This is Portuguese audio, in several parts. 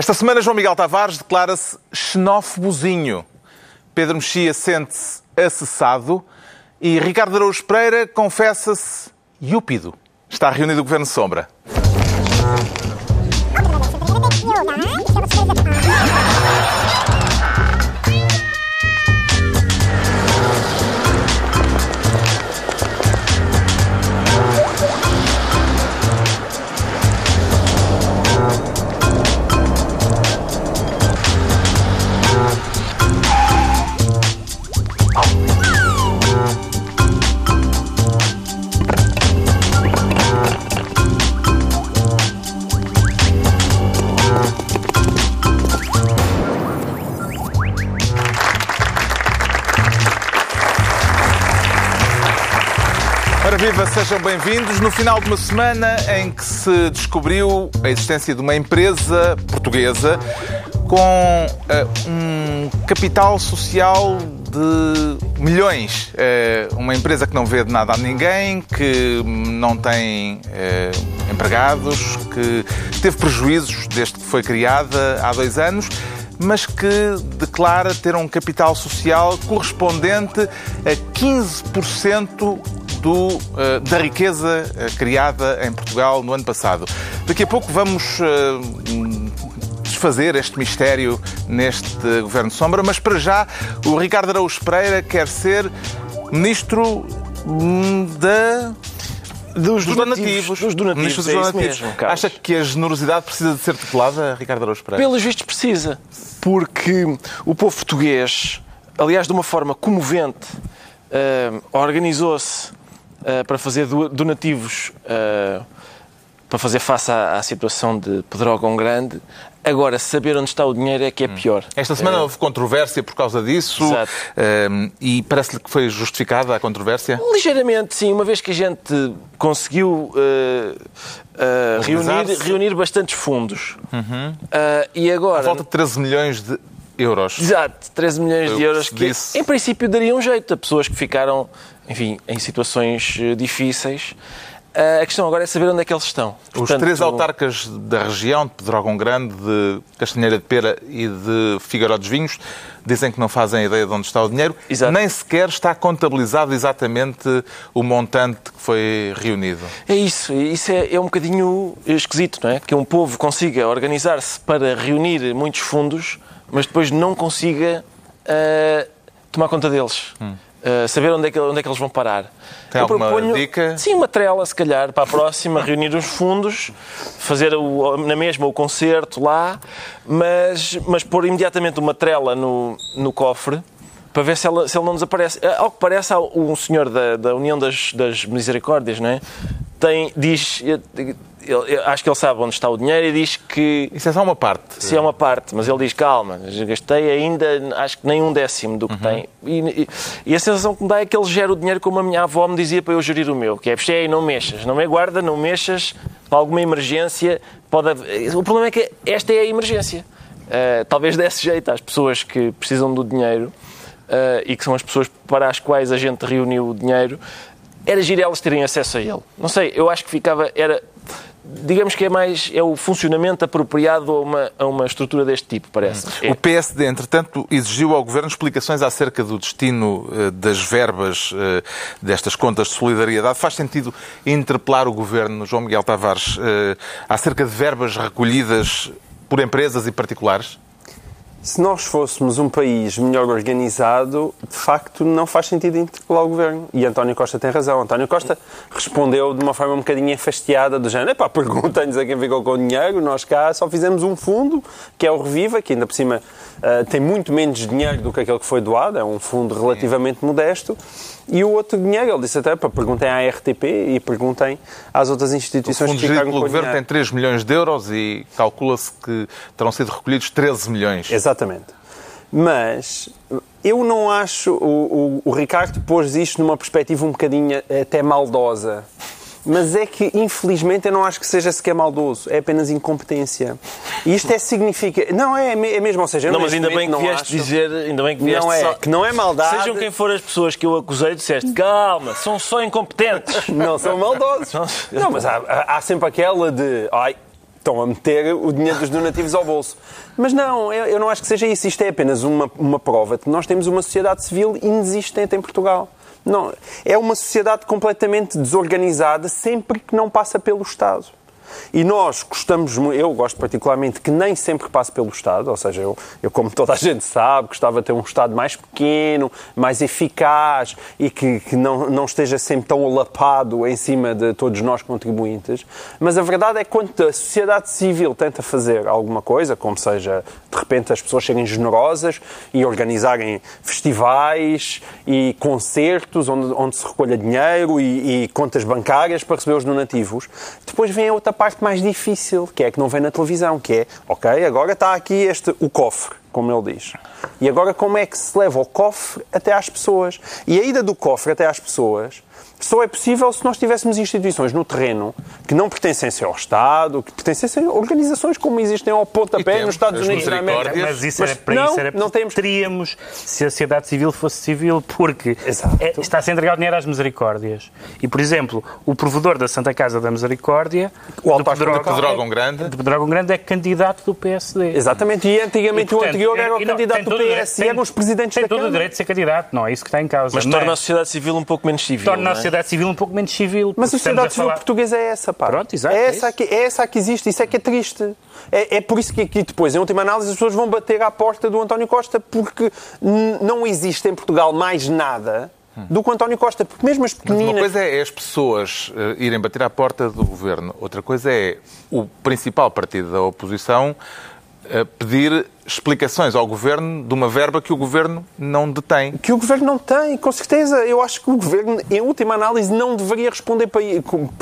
Esta semana, João Miguel Tavares declara-se xenófobozinho. Pedro Mexia sente-se acessado e Ricardo Araújo Pereira confessa-se iúpido. Está reunido o Governo Sombra. Sejam bem-vindos. No final de uma semana em que se descobriu a existência de uma empresa portuguesa com uh, um capital social de milhões. Uh, uma empresa que não vê de nada a ninguém, que não tem uh, empregados, que teve prejuízos desde que foi criada há dois anos mas que declara ter um capital social correspondente a 15% do, uh, da riqueza uh, criada em Portugal no ano passado. Daqui a pouco vamos uh, desfazer este mistério neste Governo Sombra, mas para já o Ricardo Araújo Pereira quer ser Ministro hum, da dos, dos donativos. Dos donativos, dos donativos. Mesmo, Acha que a generosidade precisa de ser tutelada, Ricardo Araújo Pereira? Pelos vistos precisa, porque o povo português, aliás, de uma forma comovente, uh, organizou-se uh, para fazer donativos uh, para fazer face à, à, situação de Pedrógão Grande. Agora, saber onde está o dinheiro é que é hum. pior. Esta semana houve controvérsia por causa disso Exato. e parece-lhe que foi justificada a controvérsia? Ligeiramente, sim. Uma vez que a gente conseguiu reunir, reunir bastantes fundos. Uhum. e agora... Volta de 13 milhões de euros. Exato, 13 milhões Eu de euros que, disse. em princípio, dariam um jeito a pessoas que ficaram, enfim, em situações eh, difíceis. A questão agora é saber onde é que eles estão. Os Portanto, três autarcas da região, de Pedrógão Grande, de Castanheira de Pera e de Figueiró dos Vinhos, dizem que não fazem ideia de onde está o dinheiro. Exato. Nem sequer está contabilizado exatamente o montante que foi reunido. É isso. Isso é, é um bocadinho esquisito, não é? Que um povo consiga organizar-se para reunir muitos fundos mas depois não consiga uh, tomar conta deles. Hum. Uh, saber onde é, que, onde é que eles vão parar. Tem Eu proponho, dica? Sim, uma trela, se calhar, para a próxima, reunir os fundos, fazer o, na mesma o concerto lá, mas, mas pôr imediatamente uma trela no, no cofre para ver se, ela, se ele não desaparece. Eh, ao que parece, um senhor da, da União das, das Misericórdias, não é? Tem, diz, ele, acho que ele sabe onde está o dinheiro e diz que. Isso é só uma parte. Isso é uma parte, mas ele diz: calma, gastei ainda, acho que nem um décimo do que uhum. tem. E, e, e, a sensação que me dá é que ele gera o dinheiro como a minha avó me dizia para eu gerir o meu, que é: e não mexas, não me guarda, não mexas, para alguma emergência. Pode haver... O problema é que esta é a emergência. Uh, talvez desse jeito às pessoas que precisam do dinheiro uh, e que são as pessoas para as quais a gente reuniu o dinheiro era giro elas terem acesso a ele. Não sei, eu acho que ficava. Era, digamos que é mais é o funcionamento apropriado a uma, a uma estrutura deste tipo, parece. O PSD, entretanto, exigiu ao Governo explicações acerca do destino uh, das verbas uh, destas contas de solidariedade. Faz sentido interpelar o Governo, João Miguel Tavares, uh, acerca de verbas recolhidas por empresas e particulares? Se nós fôssemos um país melhor organizado, de facto não faz sentido interpelar o governo. E António Costa tem razão. António Costa respondeu de uma forma um bocadinho enfastiada, do género: pá, perguntem-nos a quem ficou com o dinheiro, nós cá só fizemos um fundo, que é o Reviva, que ainda por cima uh, tem muito menos dinheiro do que aquele que foi doado, é um fundo relativamente modesto. E o outro dinheiro, ele disse até para perguntem à RTP e perguntem às outras instituições o que ficaram com o governo tem 3 milhões de euros e calcula-se que terão sido recolhidos 13 milhões. Exatamente. Mas eu não acho. O, o, o Ricardo pôs isto numa perspectiva um bocadinho até maldosa. Mas é que, infelizmente, eu não acho que seja sequer maldoso. É apenas incompetência. E isto é significa... Não, é, é mesmo, ou seja... Não, mas ainda bem que vieste acho... dizer... Ainda bem que vieste não é, só... que não é maldade... Sejam quem for as pessoas que eu acusei, disseste, calma, são só incompetentes. não são maldosos. não, mas há, há sempre aquela de... Ai, estão a meter o dinheiro dos donativos ao bolso. Mas não, eu, eu não acho que seja isso. Isto é apenas uma, uma prova de que nós temos uma sociedade civil inexistente em Portugal. Não, é uma sociedade completamente desorganizada sempre que não passa pelo Estado. E nós gostamos, eu gosto particularmente que nem sempre passe pelo Estado, ou seja, eu, eu, como toda a gente sabe, gostava de ter um Estado mais pequeno, mais eficaz e que, que não, não esteja sempre tão alapado em cima de todos nós contribuintes. Mas a verdade é que quando a sociedade civil tenta fazer alguma coisa, como seja, de repente as pessoas serem generosas e organizarem festivais e concertos onde, onde se recolha dinheiro e, e contas bancárias para receber os donativos, depois vem outra parte mais difícil, que é que não vem na televisão, que é, ok, agora está aqui este, o cofre, como ele diz. E agora como é que se leva o cofre até às pessoas? E a ida do cofre até às pessoas só é possível se nós tivéssemos instituições no terreno que não pertencessem ao Estado, que pertencessem a organizações como existem ao pontapé nos Estados Unidos da América. Mas isso mas, era para não, isso era não temos... teríamos se a sociedade civil fosse civil, porque é, está a ser entregado dinheiro às misericórdias. E, por exemplo, o provedor da Santa Casa da Misericórdia, o Alto de Pedrógão Grande, de Pedrógão Grande é candidato do PSD. Exatamente, e antigamente e, portanto, o anterior era o candidato do PS e eram os presidentes tem da todo Câmara. o direito de ser candidato, não é isso que está em causa. Mas torna a sociedade civil um pouco menos civil. Torna a é? Sociedade civil um pouco menos civil. Mas a sociedade civil falar... portuguesa é essa, pá. Pronto, exato, é, é essa que, é essa que existe, isso é que é triste. É, é, por isso que aqui depois, em última análise, as pessoas vão bater à porta do António Costa, porque não existe em Portugal mais nada do que o António Costa, porque mesmo as pequeninas... Mas uma coisa é as pessoas uh, irem bater à porta do governo, outra coisa é o principal partido da oposição uh, pedir explicações ao Governo de uma verba que o Governo não detém. Que o Governo não tem, com certeza. Eu acho que o Governo, em última análise, não deveria responder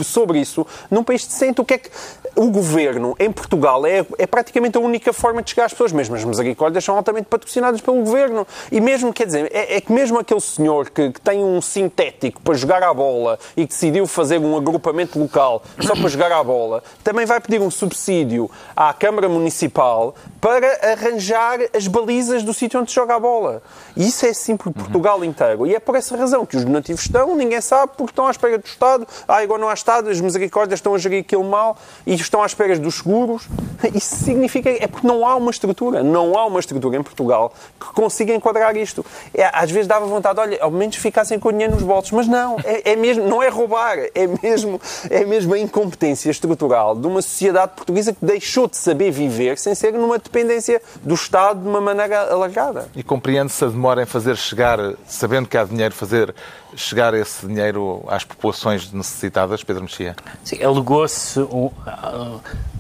sobre isso num país decente. O que é que o Governo, em Portugal, é, é praticamente a única forma de chegar às pessoas. Mesmo as misericórdias são altamente patrocinadas pelo Governo. E mesmo, quer dizer, é, é que mesmo aquele senhor que, que, tem um sintético para jogar à bola e que decidiu fazer um agrupamento local só para jogar à bola, também vai pedir um subsídio à Câmara Municipal para arranjar arranjar as balizas do sítio onde se joga a bola. E isso é assim por Portugal inteiro. E é por essa razão que os donativos estão, ninguém sabe, porque estão à espera do Estado. Ah, agora não há Estado, as misericórdias estão a gerir aquilo mal e estão à espera dos seguros. Isso significa, é porque não há uma estrutura, não há uma estrutura em Portugal que consiga enquadrar isto. É, às vezes dava vontade, olha, ao menos ficassem com o dinheiro nos bolsos, mas não, é, é mesmo, não é roubar, é mesmo, é mesmo a incompetência estrutural de uma sociedade portuguesa que deixou de saber viver sem ser numa dependência do Estado de uma maneira alargada. E compreende-se a demora em fazer chegar, sabendo que há dinheiro, fazer chegar esse dinheiro às populações necessitadas, Pedro Mexia? Sim, alegou-se,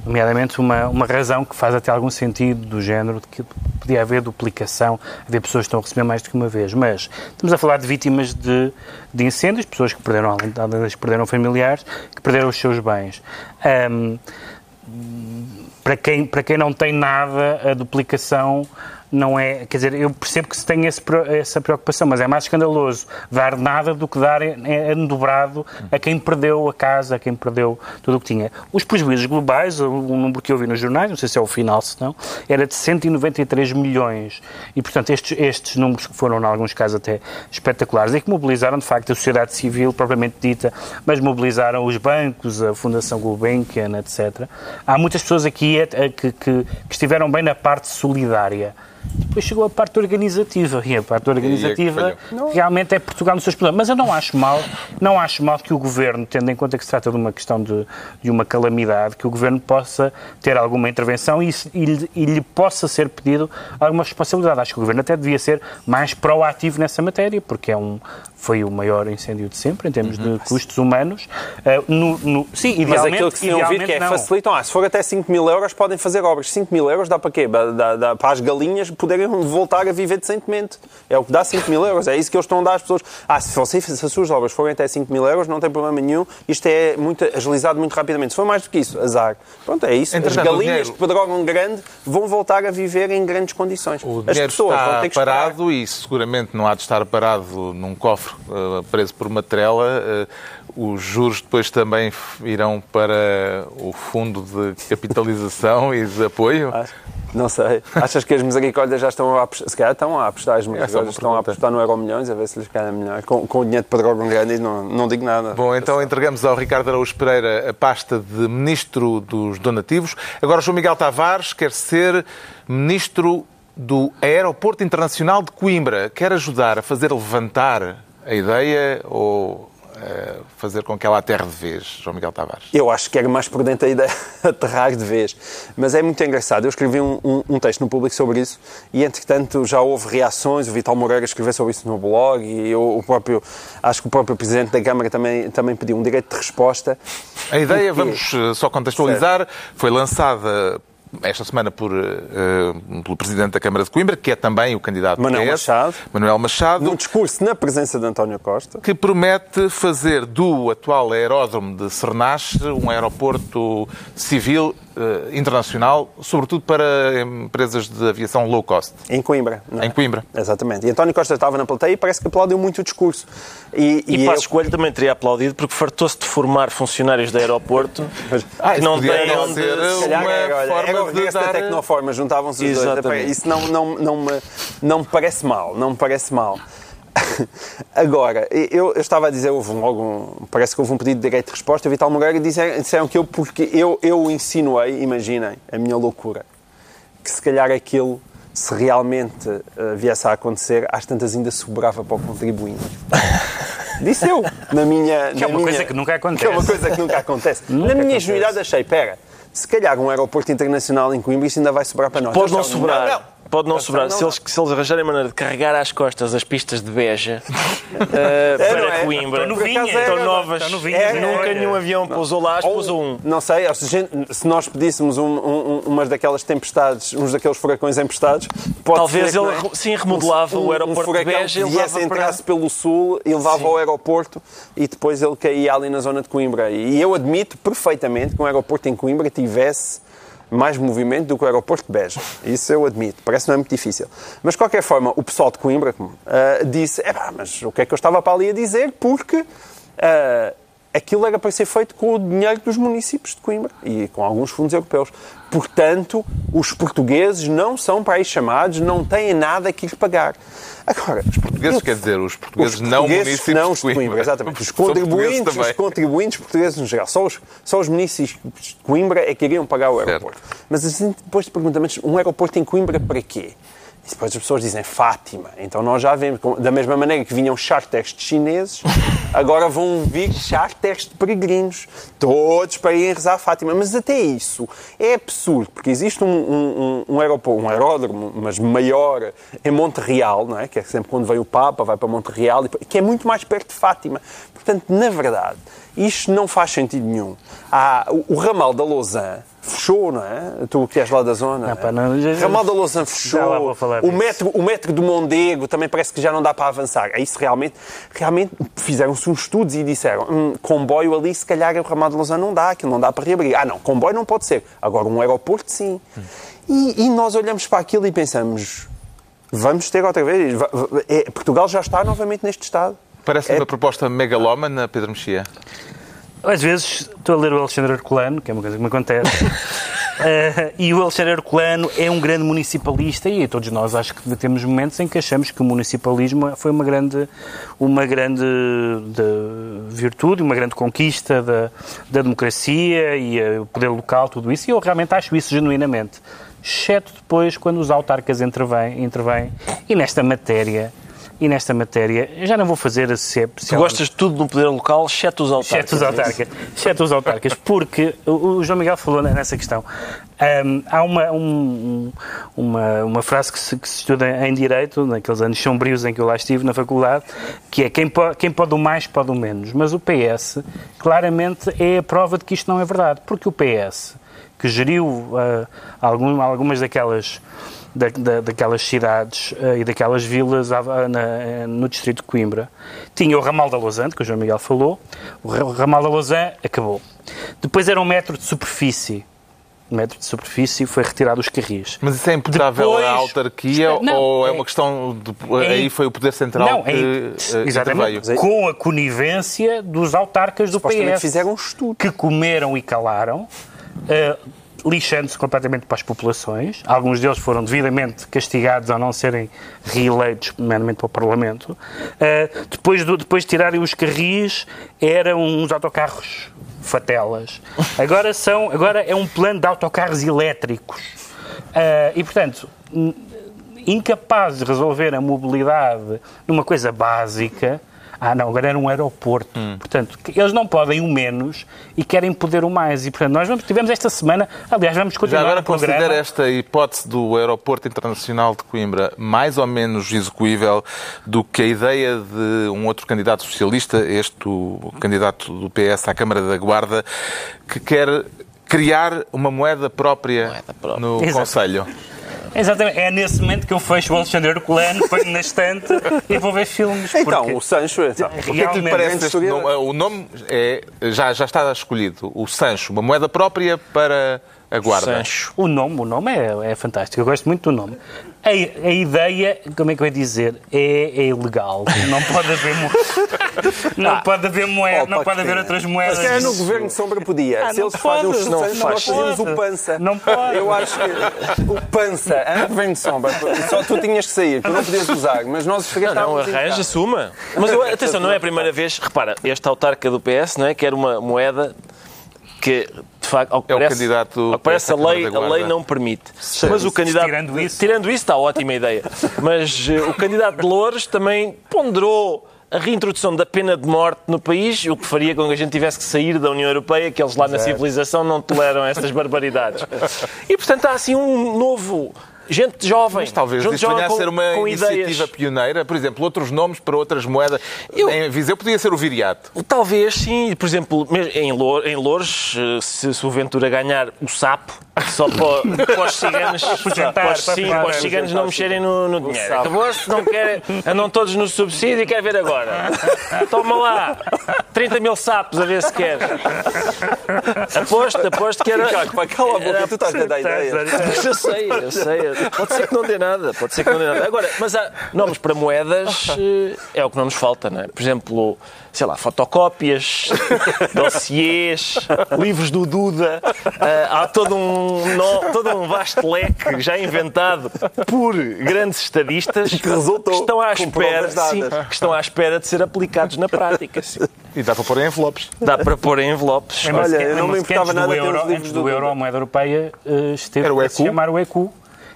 nomeadamente, uma, uma razão que faz até algum sentido do género de que podia haver duplicação, haver pessoas que estão a receber mais do que uma vez. Mas estamos a falar de vítimas de, de incêndios, pessoas que perderam, além das que perderam familiares, que perderam os seus bens. Um, para quem, para quem não tem nada, a duplicação não é. Quer dizer, eu percebo que se tem esse, essa preocupação, mas é mais escandaloso dar nada do que dar em dobrado a quem perdeu a casa, a quem perdeu tudo o que tinha. Os prejuízos globais, o número que eu vi nos jornais, não sei se é o final, se não, era de 193 milhões. E, portanto, estes, estes números que foram, em alguns casos, até espetaculares e que mobilizaram, de facto, a sociedade civil propriamente dita, mas mobilizaram os bancos, a Fundação Gulbenkian, etc. Há muitas pessoas aqui que, que, que estiveram bem na parte solidária. Depois chegou a parte organizativa, e a parte organizativa é realmente é Portugal nos seus problemas. Mas eu não acho mal, não acho mal que o Governo, tendo em conta que se trata de uma questão de, de uma calamidade, que o Governo possa ter alguma intervenção e, e, e, lhe possa ser pedido alguma responsabilidade. Acho que o Governo até devia ser mais proativo nessa matéria, porque é um, foi o maior incêndio de sempre, em termos uhum. de custos humanos. Uh, no, no, sim, idealmente, Mas aquilo que se ouvido que é, não. facilitam, ah, se for até 5 mil euros, podem fazer obras. 5 mil euros dá para quê? Dá, dá, para as galinhas poderem voltar a viver decentemente. É o que dá 5 mil euros. É isso que eles estão a dar às pessoas. Ah, se, você, se as suas obras forem até 5 mil euros, não tem problema nenhum. Isto é muito, agilizado muito rapidamente. Se for mais do que isso, azar. Pronto, é isso. as galinhas dinheiro... que pedrogam grande vão voltar a viver em grandes condições. O as pessoas está vão ter que parado e seguramente não há de estar parado num cofre uh, preso por uma trela. Uh, os juros depois também irão para o fundo de capitalização e de apoio? Acho. Não sei. Achas que as misericórdias já estão a apostar? Se calhar estão a apostar, as Essa é misericórdias estão a apostar no Euro Milhões, a ver se lhes calha melhor. Com, com o dinheiro de Pedro Grande não, não digo nada. Bom, então entregamos ao Ricardo Araújo Pereira a pasta de Ministro dos Donativos. Agora, João Miguel Tavares quer ser Ministro do Aeroporto Internacional de Coimbra. Quer ajudar a fazer levantar a ideia ou fazer com que ela aterre de vez, João Miguel Tavares? Eu acho que era mais prudente a ideia aterrar de vez. Mas é muito engraçado. Eu escrevi um, um- um texto no público sobre isso e, entretanto, já houve reações. O Vital Moreira escreveu sobre isso no blog e eu, o próprio, acho que o próprio Presidente da Câmara também, também pediu um direito de resposta. A ideia, Porque- vamos eh, só contextualizar, foi lançada esta semana por, eh, pelo Presidente da Câmara de Coimbra, que é também o candidato Manuel PS, Machado. Manuel Machado, Num discurso na presença de António Costa. que promete fazer do atual aeródromo de Cernache um aeroporto civil internacional, sobretudo para empresas de aviação low cost. Em Coimbra. não é? Em Coimbra. Exatamente. E António Costa estava na plateia e parece que aplaudiu muito o discurso. E, E, eu- Passos Coelho também teria aplaudido porque fartou-se de formar funcionários de aeroporto Ah, que não têm onde... ser Se calhar uma era, olha, forma era o de regresso da dar- Tecnoforma, juntavam-se os dois. Isso não, não, não, me, não me parece mal, não me parece mal. Agora, eu, eu estava a dizer, houve logo um- parece que houve um pedido de direito de resposta, Vital Moreira disseram, disseram que eu, porque eu, eu insinuei, imaginem, a minha loucura, que se calhar aquilo, se realmente eh, viesse a acontecer, às tantas ainda sobrava para o contribuinte. Disse eu, na minha... Que é na uma minha- coisa que nunca acontece. Que é uma coisa que nunca acontece. Nunca na minha ingenuidade achei, pera, se calhar um aeroporto internacional em Coimbra isto ainda vai sobrar para nós. Pode não sobrar. Não, não. Pode não sobrar. Se eles, se eles arranjarem maneira de carregar às costas as pistas de Beja É, para não é? Coimbra, Estão novinhas, estão novas. estão novinhas, É, Nunca é, nenhum avião pousou lá, Ou, pousou um. Não sei, se, a gente- se nós pedíssemos um, um, umas daquelas tempestades, uns daqueles furacões emprestados, pode Talvez ele, não é? sim, remodelava o aeroporto um furacão de Beja e que viesse, levava para... entrasse pelo sul e levava Sim. ao aeroporto e depois ele caía ali na zona de Coimbra. E eu admito perfeitamente que um aeroporto em Coimbra tivesse mais movimento do que o aeroporto de Beja. Isso eu admito. Parece que não é muito difícil. Mas, de qualquer forma, o pessoal de Coimbra ah, disse "Epá, mas o que é que eu estava para ali a dizer? Porque... ah, aquilo era para ser feito com o dinheiro dos municípios de Coimbra e com alguns fundos europeus. Portanto, os portugueses não são para aí chamados, não têm nada que ir pagar. Agora, os Portugueses, quer dizer, os portugueses não municípios não de os Coimbra. Coimbra. Exatamente. Os portugueses contribuintes, os contribuintes portugueses no geral. Só os, só os municípios de Coimbra é que iriam pagar o aeroporto. Mas assim, depois te pergunta, mas um aeroporto em Coimbra para quê? E depois as pessoas dizem Fátima. Então nós já vemos, da mesma maneira que vinham charters de chineses, agora vão vir charters de peregrinos. Todos para irem rezar a Fátima. Mas até isso é absurdo, porque existe um, um, um, aeroporto, um aeródromo, mas maior, em Monte Real, não é? que é sempre quando vem o Papa, vai para Monte Real, e- que é muito mais perto de Fátima. Portanto, na verdade, isto não faz sentido nenhum. Há, o, o ramal da Lausanne fechou, não é? Tu que és lá da zona. Não, pá, não, já- ramal da lá fechou. O metro, o metro do Mondego também parece que já não dá para avançar. É isso realmente. Realmente fizeram-se uns estudos e disseram: hum, comboio ali, se calhar o ramal de Lausanne não dá, aquilo não dá para reabrir. Ah, não, comboio não pode ser. Agora um aeroporto, sim. E, e nós olhamos para aquilo e pensamos: vamos ter outra vez. É, Portugal já está novamente neste estado. Parece É- uma proposta megalómana, Pedro Mexia. Às vezes estou a ler o Alexandre Herculano, que é uma coisa que me acontece, Eh, e o Alexandre Herculano é um grande municipalista e todos nós acho que temos momentos em que achamos que o municipalismo foi uma grande, uma grande de- virtude, uma grande conquista da, da democracia e eh, o poder local, tudo isso, e eu realmente acho isso genuinamente. Exceto depois quando os autarcas intervêm, intervêm e nesta matéria, e nesta matéria, eu já não vou fazer a ser Tu gostas de tudo no poder local, exceto os autarcas. Exceto os autarcas. Exceto os autarcas. Porque o João Miguel falou nessa questão. Ahm, há uma, um- uma, uma frase que se, que se estuda em Direito, naqueles anos sombrios em que eu lá estive na faculdade, que é quem pode, quem pode o mais pode o menos. Mas o PS claramente é a prova de que isto não é verdade. Porque o PS, que geriu ah, algum- algumas daquelas da- da- daquelas cidades eh, e daquelas vilas à- na- no distrito de Coimbra. Tinha o ramal da Lausanne, que o João Miguel falou. O ra- o ramal da Lausanne acabou. Depois era um metro de superfície. Um metro de superfície foi retirado os carris. Mas isso é imputável Depois- à autarquia não, ou é é- uma questão de... é- aí foi o Poder Central Não, que é, eh, exatamente. interveio? Com a conivência dos autarcas do PS. fizeram um estudo. que comeram e calaram, eh, lixando-se completamente para as populações. Alguns deles foram devidamente castigados ao não serem reeleitos, nomeadamente para o Parlamento. Uh, depois, do, depois de tirarem os carris, eram uns autocarros fatelas. Agora, são, agora é um plano de autocarros elétricos. Uh, e, portanto, incapazes de resolver a mobilidade numa coisa básica, ah, não, agora era um aeroporto. Hum. Portanto, eles não podem o menos e querem poder o mais. E, portanto, nós vamos, tivemos esta semana, aliás, vamos continuar Já agora o programa. considera esta hipótese do Aeroporto Internacional de Coimbra mais ou menos execuível do que a ideia de um outro candidato socialista, este o candidato do PS à Câmara da Guarda, que quer criar uma moeda própria, moeda própria. no Exato. Conselho. Exatamente, é nesse momento que eu fecho o Alexandre Herculano, ponho na estante e vou ver filmes. Então, o Sancho, então, o que é que lhe parece este nome? O nome é, já, já está escolhido, o Sancho, uma moeda própria para a guarda. Sancho. O nome, o nome é, é fantástico, eu gosto muito do nome. A, a ideia, como é que eu ia dizer, é, é ilegal. Não pode haver não ah, pode haver moeda, não pode haver outras moedas. Mas no governo de sombra podia. Ah, Se eles fazem os não faz. nós fazemos o pança. Não pode. Eu acho que o pança, no governo de sombra, só tu tinhas que sair, tu não podias usar, mas nós Não, não arranja, assuma. Mas eu, atenção, não é a primeira vez, repara, este autarca do PS, não é, quer uma moeda que de facto, ao que é parece, o candidato ao que parece a lei, a lei não permite. Sim. Mas o candidato tirando isso, tirando isso está ótima ideia. Mas uh, o candidato de Loures também ponderou a reintrodução da pena de morte no país, o que faria com que a gente tivesse que sair da União Europeia, que eles lá na civilização não toleram essas barbaridades. E, portanto, há assim um novo gente jovem. Mas talvez gente isso venha a ser uma iniciativa ideias. pioneira. Por exemplo, outros nomes para outras moedas. Eu... Em Viseu podia ser o viriato. Talvez, sim. Por exemplo, em Loures, eh, se, se o Ventura ganhar o sapo, só para, para os ciganos, para, os, sim, para os ciganos não mexerem no, no dinheiro. Acabou-se, não quer, andam todos no subsídio e quer ver agora. Toma lá, 30 mil sapos a ver se quer. Aposto, aposto que era. Cala a boca, tu estás a dar ideia. Eu sei, eu sei. Pode ser que não dê nada, pode ser que não dê nada. Agora, mas há nomes para moedas eh, é o que não nos falta, não é? Por exemplo, sei lá, fotocópias, dossiês, livros do Duda. Uh, há todo um, no, todo um vasto leque já inventado por grandes estadistas que, resultou que estão à espera, sim, que estão à espera de ser aplicados na prática. Sim. E dá para pôr em envelopes. Dá para pôr em envelopes. Olha, eu não me importava nada os livros do, do euro, a moeda europeia uh, esteve a se chamar o ECU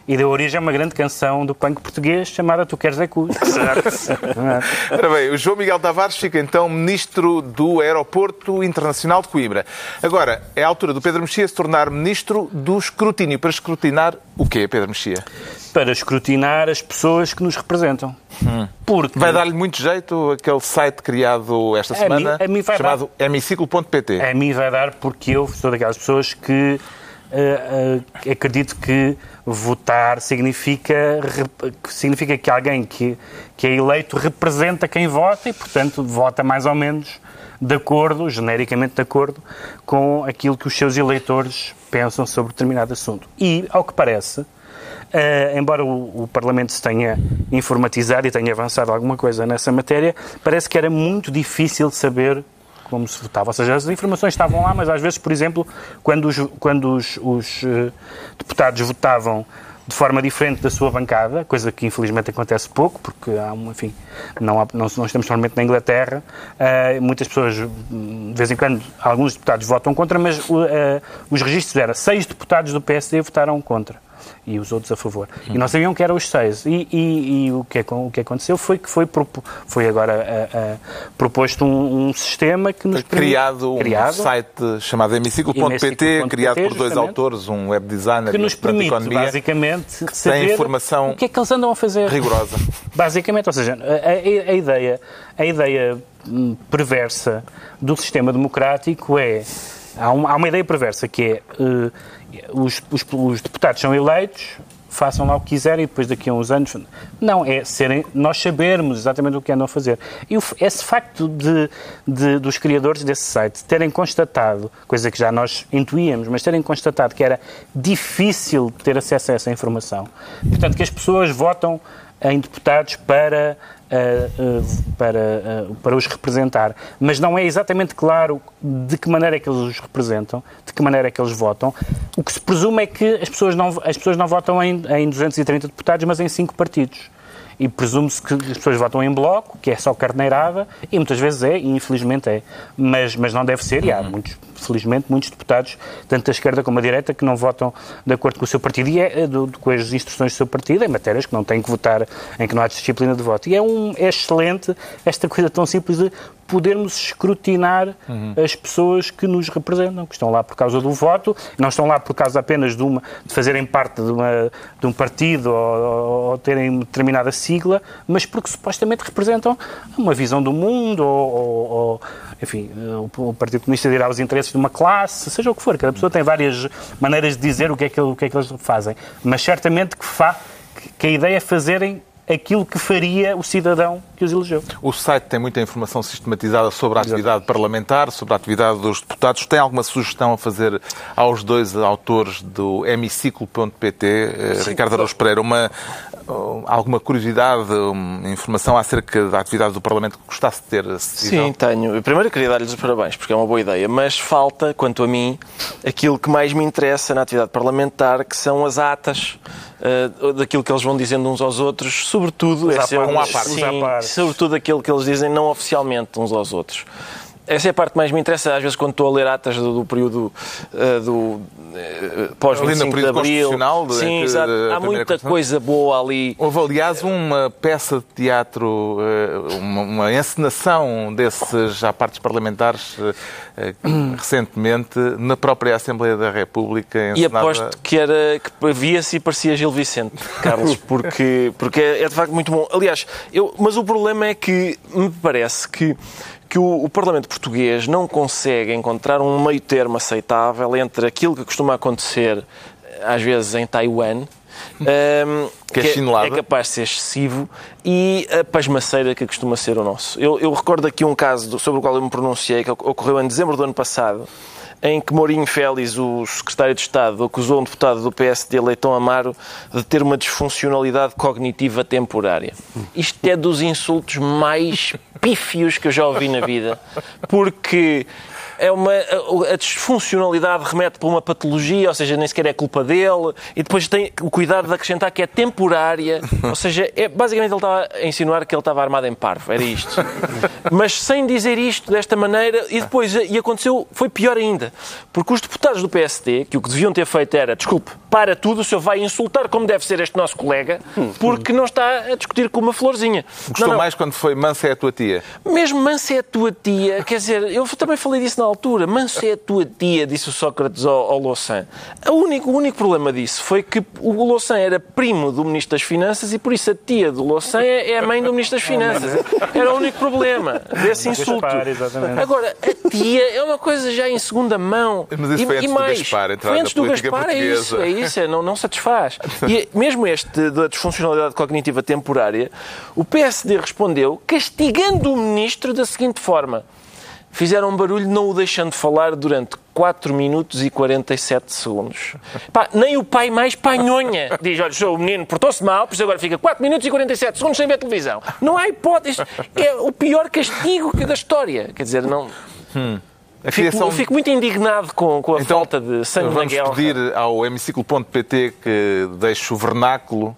e deu origem a uma grande canção do punk português chamada Tu Queres é Cu. Ora bem, o João Miguel Tavares fica então ministro do Aeroporto Internacional de Coimbra. Agora, é a altura do Pedro Mexia se tornar ministro do escrutínio. Para escrutinar o quê, Pedro Mexia? Para escrutinar as pessoas que nos representam. Hum. Porque... Vai dar-lhe muito jeito aquele site criado esta semana, a mim, a mim chamado dar... hemiciclo.pt. A mim vai dar porque eu sou daquelas pessoas que uh, uh, acredito que votar significa, significa que alguém que, que é eleito representa quem vota e, portanto, vota mais ou menos de acordo, genericamente de acordo, com aquilo que os seus eleitores pensam sobre determinado assunto. E, ao que parece, Uh, embora o, o, Parlamento se tenha informatizado e tenha avançado alguma coisa nessa matéria, parece que era muito difícil saber como se votava. Ou seja, as informações estavam lá, mas às vezes, por exemplo, quando os, quando os, os uh, deputados votavam de forma diferente da sua bancada, coisa que infelizmente acontece pouco, porque há, enfim, não, há, não, não estamos normalmente na Inglaterra. Uh, muitas pessoas, de vez em quando, alguns deputados votam contra, mas uh, os registros eram seis deputados do PSD votaram contra e os outros a favor. Uhum. E não sabiam que eram os seis. E, e, e o, que, o que aconteceu foi que foi, foi agora a, a, proposto um, um, sistema que nos criado, criado um site chamado hemiciclo.pt, criado por dois autores, um web designer que nos permite, basicamente, que saber informação o que é que eles andam a fazer. Rigorosa. Basicamente, ou seja, a, a, a ideia, a ideia hum, perversa do sistema democrático é há uma, há uma ideia perversa que é uh, os, os, os, deputados são eleitos, façam lá o que quiserem e depois daqui a uns anos. Não, é serem, nós sabermos exatamente o que andam a fazer. E o, esse facto de, de, dos criadores desse site terem constatado, coisa que já nós intuíamos, mas terem constatado que era difícil ter acesso a essa informação, portanto, que as pessoas votam em deputados para, uh, uh, para, uh, para os representar. Mas não é exatamente claro de que maneira é que eles os representam, de que maneira é que eles votam. O que se presume é que as pessoas não, as pessoas não votam em, em 230 deputados, mas em cinco partidos e presume-se que as pessoas votam em bloco, que é só carneirada, e muitas vezes é, e infelizmente é. Mas, mas não deve ser, e há uhum. muitos, felizmente, muitos deputados, tanto da esquerda como da direita, que não votam de acordo com o seu partido e é, do, com as instruções do seu partido, em matérias que não têm que votar, em que não há disciplina de voto. E é, um, é excelente esta coisa tão simples de podermos escrutinar uhum. as pessoas que nos representam, que estão lá por causa do voto, não estão lá por causa apenas de, uma, de fazerem parte de, uma, de um partido ou, ou, terem determinada sigla, mas porque supostamente representam uma visão do mundo ou, ou enfim, o Partido Comunista dirá os interesses de uma classe, seja o que for. Cada pessoa tem várias maneiras de dizer o que é que, o que, é que eles fazem, mas certamente que, fa, que a ideia é fazerem aquilo que faria o cidadão que os elegeu. O site tem muita informação sistematizada sobre a atividade Exato. parlamentar, sobre a atividade dos deputados. Tem alguma sugestão a fazer aos dois autores do hemiciclo.pt, eh, Ricardo Araújo Pereira, uma, alguma curiosidade, uma informação acerca da atividade do Parlamento que gostasse de ter Sim, tenho. Primeiro queria dar-lhes os parabéns, porque é uma boa ideia, mas falta, quanto a mim, aquilo que mais me interessa na atividade parlamentar, que são as atas uh, daquilo que eles vão dizendo uns aos outros, sobretudo... Os é um à parte. Sim, sobretudo aquilo que eles dizem não oficialmente uns aos outros. Essa é a parte que mais me interessa, às vezes, quando estou a ler atas do, do período uh, do uh, pós-25 de Abril. De, Sim, de, exato. Há muita coisa boa ali. Houve, aliás, uma peça de teatro, uh, uma, uma, encenação desses à partes parlamentares recentemente na própria Assembleia da República. Encenada... E aposto que, era, que via-se e parecia Gil Vicente, Carlos, porque, porque é, é de facto muito bom. Aliás, eu, mas o problema é que me parece que que o, o, Parlamento português não consegue encontrar um meio termo aceitável entre aquilo que costuma acontecer, às vezes, em Taiwan, um, ehm, que, é, é, é, capaz de ser excessivo, e a pasmaceira que costuma ser o nosso. Eu, eu recordo aqui um caso sobre o qual eu me pronunciei, que ocorreu em dezembro do ano passado, em que Mourinho Félix, o secretário de Estado, acusou um deputado do PSD, Leitão Amaro, de ter uma disfuncionalidade cognitiva temporária. Isto é dos insultos mais pífios que eu já ouvi na vida, porque é uma, a, a disfuncionalidade remete para uma patologia, ou seja, nem sequer é culpa dele, e depois tem o cuidado de acrescentar que é temporária, ou seja, é, basicamente ele estava a insinuar que ele estava armado em parvo, era isto. Mas sem dizer isto desta maneira, e depois, e aconteceu, foi pior ainda, porque os deputados do PSD, que o que deviam ter feito era, desculpe, para tudo, o senhor vai insultar como deve ser este nosso colega, porque não está a discutir com uma florzinha. Gostou não, não. mais quando foi Mansa é a tua tia? Mesmo Mansa é a tua tia, quer dizer, eu também falei disso na altura. Manso é a tua tia, disse o Sócrates ao, ao Louçã. O único, o único problema disso foi que o Louçã era primo do Ministro das Finanças e por isso a tia do Louçã é, é a mãe do Ministro das Finanças. Era o único problema desse insulto. Agora, a tia é uma coisa já em segunda mão. Mas isso e, foi antes e mais, do Gaspar, foi antes do Gaspar, é isso, é isso, é, não, não satisfaz. E mesmo este da disfuncionalidade cognitiva temporária, o PSD respondeu castigando o Ministro da seguinte forma fizeram um barulho não o deixando falar durante 4 minutos e 47 segundos. Pá, nem o pai mais panhonha diz, olha, sou o menino, portou-se mal, por isso agora fica 4 minutos e 47 segundos sem ver televisão. Não há hipótese. É o pior castigo da história. Quer dizer, não... Hum. Fico, criação... fico, muito indignado com, com a então, falta de sangue na guerra. Vamos pedir ao hemiciclo.pt que deixe o vernáculo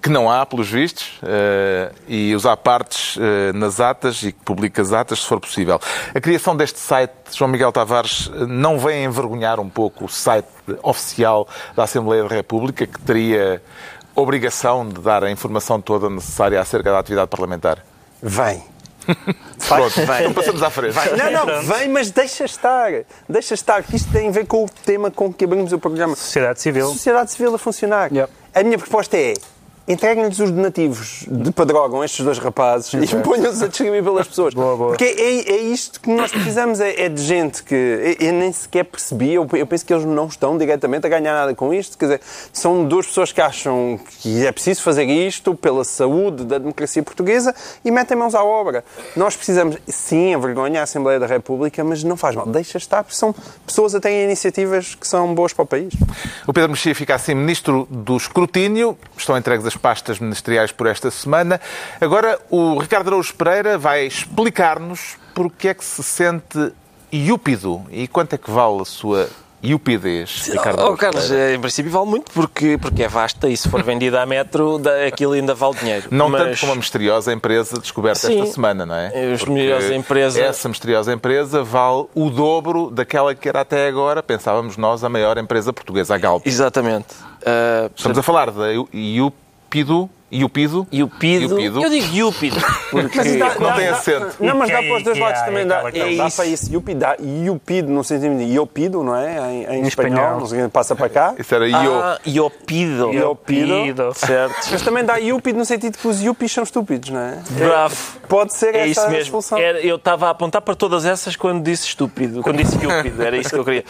que não há, pelos vistos, eh, e usar partes eh, nas atas e que publique as atas, se for possível. A criação deste site, João Miguel Tavares, não vem envergonhar um pouco o site oficial da Assembleia da República, que teria obrigação de dar a informação toda necessária acerca da atividade parlamentar? Vem. Pronto, vem. Então passamos à frente. Vai. Não, não, vem, mas deixa estar. Deixa estar, que isto tem a ver com o tema com que abrimos o programa. Sociedade Civil. Sociedade Civil a funcionar. Yep. A minha proposta é entreguem-lhes os donativos de padrogam estes dois rapazes e ponham-se a distribuir pelas pessoas. Boa, boa. Porque é, é isto que nós precisamos, é, é de gente que eu nem sequer percebi, eu, eu, penso que eles não estão diretamente a ganhar nada com isto, quer dizer, são duas pessoas que acham que é preciso fazer isto pela saúde da democracia portuguesa e metem mãos à obra. Nós precisamos, sim, a vergonha à Assembleia da República, mas não faz mal, deixa estar, porque são pessoas a terem iniciativas que são boas para o país. O Pedro Mexia fica assim Ministro do Escrutínio, estão entregues as pastas ministeriais por esta semana. Agora, o Ricardo Araújo Pereira vai explicar-nos porque é que se sente iúpido e quanto é que vale a sua iupidez, Ricardo Oh, Araújo Carlos, em princípio vale muito porque, porque é vasta e se for vendida a metro, aquilo ainda vale dinheiro. Não Mas- tanto como a misteriosa empresa descoberta Sim. esta semana, não é? Misteriosa empresa- Essa misteriosa empresa vale o dobro daquela que era até agora, pensávamos nós, a maior empresa portuguesa, a Galp. Exatamente. Ah, Estamos a falar da pido Iupido. Iupido. Iupido. Iupido. Eu digo Iúpido. Porque... Mas dá- Não dá- tem dá- acento. Não, mas dá para os dois Ikea, lados também. Dá, aquela que é, é dá isso. para isso. Iupido, dá iupido, no sentido de iopido, não é? Em, em Em espanhol, espanhol. não sei passa para cá. Isso era Io. Ah, Iopido. Iopido. Certo. Mas também dá iúpido no sentido que os iupis são estúpidos, não é? Bravo. Pode ser É essa isso a mesmo. solução. Era- eu estava a apontar para todas essas quando disse estúpido. Quando disse iúpido. Era isso que eu queria.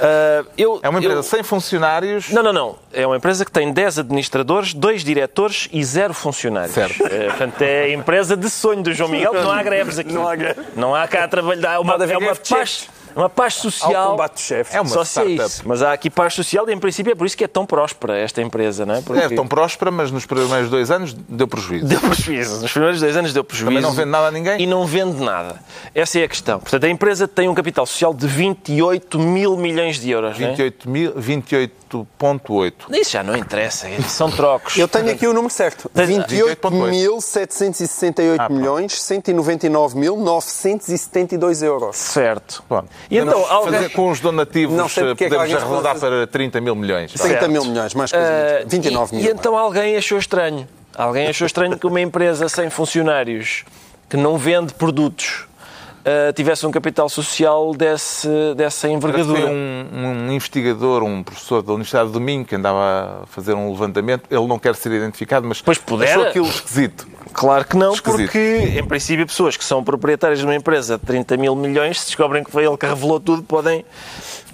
Ah, eu, É uma empresa eu- sem funcionários. Não, não, não. É uma empresa que tem 10 administradores, 2 diretores e 0 funcionários. Certo. É, portanto, é a empresa de sonho do João Miguel. Não há greves aqui. Não há greves. Não há cá trabalho. Há uma, é uma de paz, uma paz Ao social. combate dos chefes. É uma Só é startup. isso. Mas há aqui paz social e, em princípio, é por isso que é tão próspera esta empresa, não é? Porque É tão próspera, mas nos primeiros dois anos deu prejuízo. deu prejuízo. Nos primeiros dois anos deu prejuízo. Também não vende nada a ninguém? E não vende nada. Essa é a questão. Portanto, a empresa tem um capital social de 28 mil milhões de euros. não é? 28 mil- 28.8. Isso já não interessa. São trocos. Eu tenho aqui o número certo. 28.768 Ah, milhões 199.972 euros. Certo. Bom, E então, alguém- fazer com os donativos, Não sei porque é que podemos alguém arredondar pode para 30 mil milhões. 30 mil milhões, mais coisa. Ah, 29 e, mil. E então alguém achou estranho. Alguém achou estranho que uma empresa sem funcionários, que não vende produtos, ah, tivesse um capital social desse, dessa envergadura. Um, um investigador, um professor da Universidade de Domingo que andava a fazer um levantamento. Ele não quer ser identificado, mas Pois pudera. achou aquilo esquisito. Claro que não, Esquisito. porque, em princípio, pessoas que são proprietárias de uma empresa de 30 mil milhões, se descobrem que foi ele que revelou tudo, podem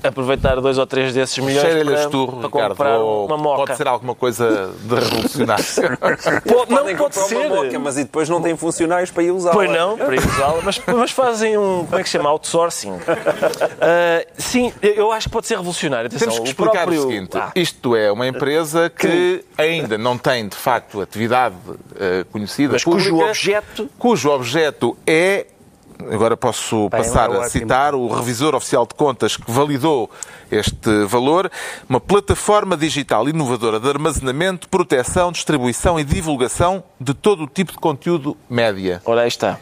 aproveitar dois ou três desses milhões para, esturro, para Ricardo. comprar ou uma moca. Pode ser alguma coisa de revolucionário. Pode- não pode ser. uma moca, mas e depois não têm funcionários para ir usá-la. Pois não, para ir usá-la, mas, mas fazem um, como é que se chama, outsourcing. Ah, sim, eu acho que pode ser revolucionário. Atenção, Temos que o explicar próprio... o seguinte. Ah, Isto é uma empresa que ainda não tem, de facto, atividade eh, conhecida Mas cujo pública, objeto- cujo objeto é agora posso Bem, passar é a citar o revisor oficial de contas que validou este valor, uma plataforma digital inovadora de armazenamento, proteção, distribuição e divulgação de todo o tipo de conteúdo média. Ora, aí está.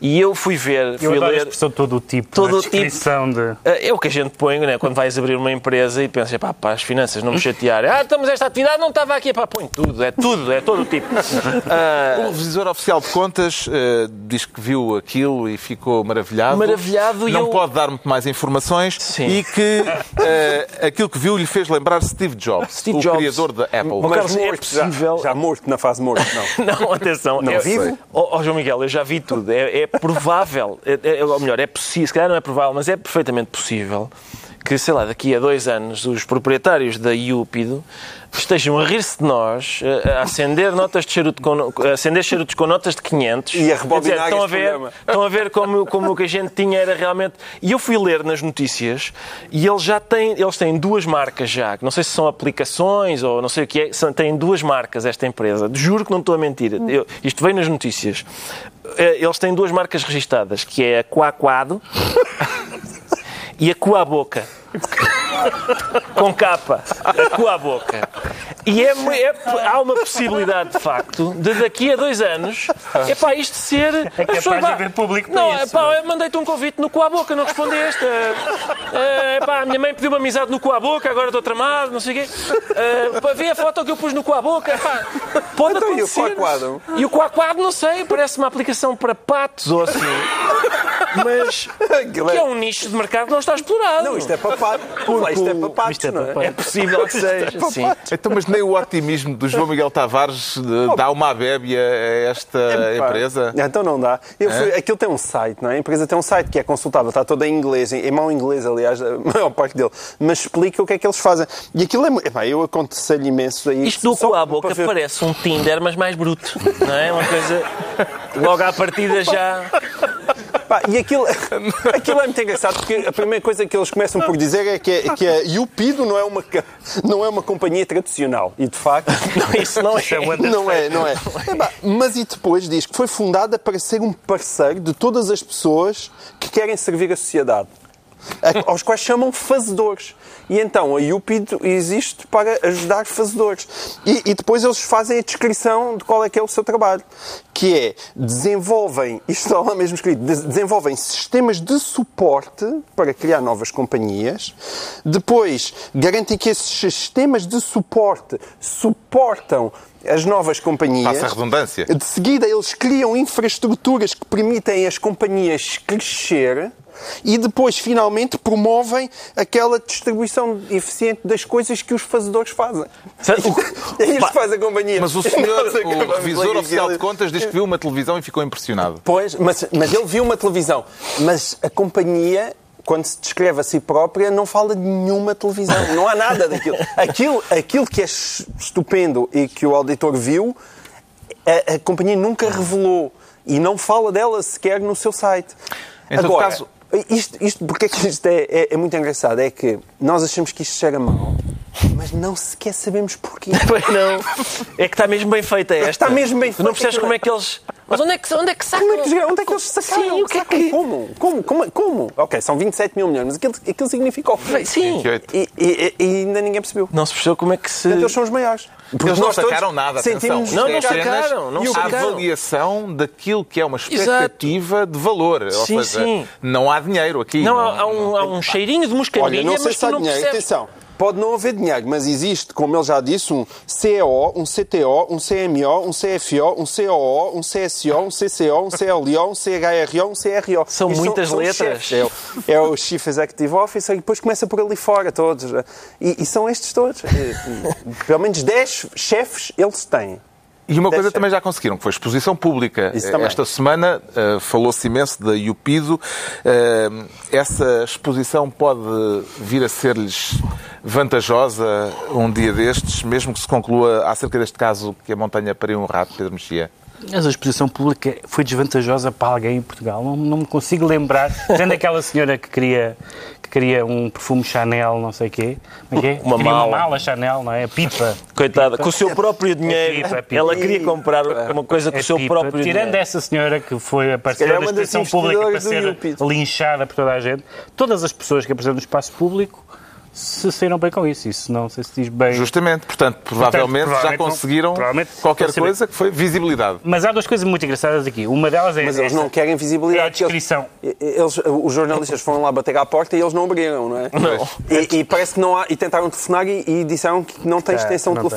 E eu fui ver, Eu fui a ler... expressão todo o tipo, Todo na o tipo. de... É o que a gente põe né, quando vais abrir uma empresa e pensas, pá, para as finanças não me chatearem. Ah, estamos esta atividade, não estava aqui. Pá, põe tudo, é tudo, é todo o tipo. Ah, O revisor oficial de contas eh, diz que viu aquilo e ficou maravilhado. Maravilhado e Não eu- pode dar muito mais informações. Sim. E que eh, aquilo que viu lhe fez lembrar Steve Jobs, Steve o Jobs. criador da Apple. Mas, Mas Carlos, é morto, já- possível- Já, morto, na fase morto, não. Não, atenção. Não é, vivo? Ó ó, João Miguel, eu já vi tudo. É, é provável, é, é- ou melhor, é possível, se calhar não é provável, mas é perfeitamente possível que, sei lá, daqui a dois anos os proprietários da Iúpido estejam a rir-se de nós, a, a acender notas de charuto com, acender charutos com notas de 500. E a rebobinar dizer, estão a ver, programa. estão a ver como, como o que a gente tinha era realmente... E eu fui ler nas notícias e eles já têm, eles têm duas marcas já, que não sei se são aplicações ou não sei o que é, são, têm duas marcas esta empresa. Juro que não estou a mentir. Eu- isto veio nas notícias. Eh, Eles têm duas marcas registadas, que é a Coaquado e a Coaboca. Com capa, a Coaboca. E é, é- há uma possibilidade, de facto, de daqui a dois anos, é pá, isto ser. É capaz de haver público para não, isso, epá, eu mandei-te um convite no Coaboca, não respondeste. É, epá, a minha mãe pediu uma amizade no Coaboca, agora estou tramado, não sei o quê. É, pá, vê a foto que eu pus no Coaboca, epá, pode Então, e o acontecer. Coaquado? E o Coaquado, não sei, parece uma aplicação para patos ou assim. Mas que é- é um nicho de mercado que não está explorado. Não, isto é para patos. Isto é para patos, Isto é não para é? É possível que seja, sim. Então, mas nem o otimismo do João Miguel Tavares dá uma abébia a esta Pá, empresa? Então não dá. Eu fui- aquilo tem um site, não é? A empresa tem um site que é consultável, está todo em inglês, em, mau inglês, aliás, a maior parte dele, mas explica o que é que eles fazem. E aquilo é. epá, eu aconselho imenso a Isto do cu à boca ver- parece um Tinder, mas mais bruto. Não é? Uma coisa. Logo à partida já. Pá, e aquilo, aquilo é muito engraçado porque a primeira coisa que eles começam por dizer é que, é, que a Yupido não é, uma, não é uma companhia tradicional. E de facto. Isso não é. Não é, não é. Epá, mas e depois diz que foi fundada para ser um parceiro de todas as pessoas que querem servir a sociedade, aos quais chamam fazedores. E então a Yupido existe para ajudar fazedores. E, e depois eles fazem a descrição de qual é que é o seu trabalho, que é desenvolvem, isto está lá mesmo escrito, de- desenvolvem sistemas de suporte para criar novas companhias, depois garantem que esses sistemas de suporte suportam as novas companhias. Passa a redundância. De seguida, eles criam infraestruturas que permitem as companhias crescer e depois, finalmente, promovem aquela distribuição eficiente das coisas que os fazedores fazem. É isto que faz a companhia. Mas o senhor, o revisor oficial de contas, diz que viu uma televisão e ficou impressionado. Pois, mas, mas ele viu uma televisão. Mas a companhia, quando se descreve a si própria, não fala de nenhuma televisão. Não há nada daquilo. Aquilo, aquilo que é estupendo e que o auditor viu, a, a companhia nunca revelou. E não fala dela sequer no seu site. Em todo Agora, caso- isto, isto, porque é que isto é, é- é muito engraçado? É que nós achamos que isto chega mal, mas não sequer sabemos porquê. Pois não. É que está mesmo bem feita esta. Está mesmo bem Tu não feita. percebes como é que eles. Mas onde é que, onde é que sacam? Como é que, onde é que eles sacaram? Sim, o que é que- Como? Como? Como? Como? Ok, são 27 mil milhões, mas aquilo, aquilo significa o quê? Sim. 28. E, e- e ainda ninguém percebeu. Não se percebeu como é que se. Portanto, eles são os maiores. Porque Eles não sacaram nada, atenção. sentimos- Não, não é sacaram, não a sacaram. avaliação daquilo que é uma expectativa de valor. Ou Sim, seja, sim. não há dinheiro aqui. Não, há, há um, há um cheirinho de Olha, moscadilha, não sei mas se tu há não dinheiro. percebes. Atenção, pode não haver dinheiro, mas existe, como ele já disse, um CEO, um CTO, um CMO, um CFO, um COO, um CSO, um CCO, um CLO, um CHRO, um CRO. São Isto muitas letras. chefes. É, o- é o Chief Executive Officer e depois começa por ali fora todos. E, e são estes todos. E- e- Pelo menos 10 chefes eles têm. E uma coisa também já conseguiram, que foi a exposição pública. Isso também. Esta semana eh, falou-se imenso da Yupido. Eh, essa exposição pode vir a ser-lhes vantajosa um dia destes, mesmo que se conclua acerca deste caso que a montanha pariu um rato, Pedro Mexia. Mas a exposição pública foi desvantajosa para alguém em Portugal. Não, não me consigo lembrar. Tendo aquela senhora que queria, que queria um perfume Chanel, não sei o quê. Como é é? Uma queria mala. uma mala Chanel, não é? A pipa. Coitada, com o seu próprio dinheiro, pipa, é pipa. ela queria comprar uma coisa com A o seu pipa. próprio Tirando dinheiro. essa senhora que foi na uma das exposição pública para ser linchada por toda a gente, todas as pessoas que apareceram no espaço público se saíram bem com isso. Isso não sei se diz bem. Justamente, portanto, provavelmente, já provavelmente não- conseguiram provavelmente qualquer coisa que foi visibilidade. Mas há duas coisas muito engraçadas aqui. Uma delas é. Mas eles essa. não querem visibilidade. É a descrição. Eles, eles- os jornalistas foram lá bater à porta e eles não abriram, não é? Não. E, e parece que não há. E tentaram telefonar e, e disseram que não tem Tá, extensão não tem.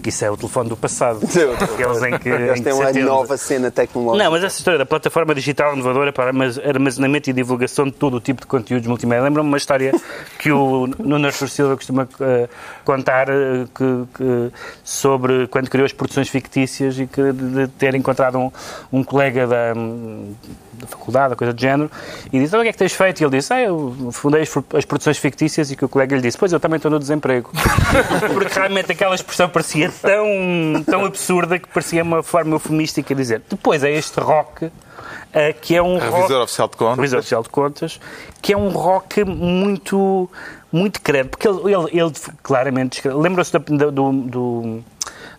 Porque isso é o telefone do passado. Aqueles em que. Eles em que uma se atende. nova cena tecnológica. Não, mas essa história da plataforma digital inovadora para armaz- armazenamento e divulgação de todo o tipo de conteúdos multimédia. Lembra-me uma história que o Nuno Silva costuma eh, contar eh, que- que- sobre quando criou as produções fictícias e que de, de ter encontrado um, um colega da, hum, da faculdade, coisa do género, e disse, "Então, o que é que tens feito? E ele disse, ah, eu fundei as, pro- as produções fictícias e que o colega lhe disse, pois eu também estou no desemprego. Porque realmente aquela expressão parecia tão, tão absurda que parecia uma forma eufemística de dizer. Depois é este rock, eh, que é um rock... Revisor oficial de contas. Revisor Oficial de Contas, que é um rock muito, muito creme, porque ele, ele, ele claramente da- do, do-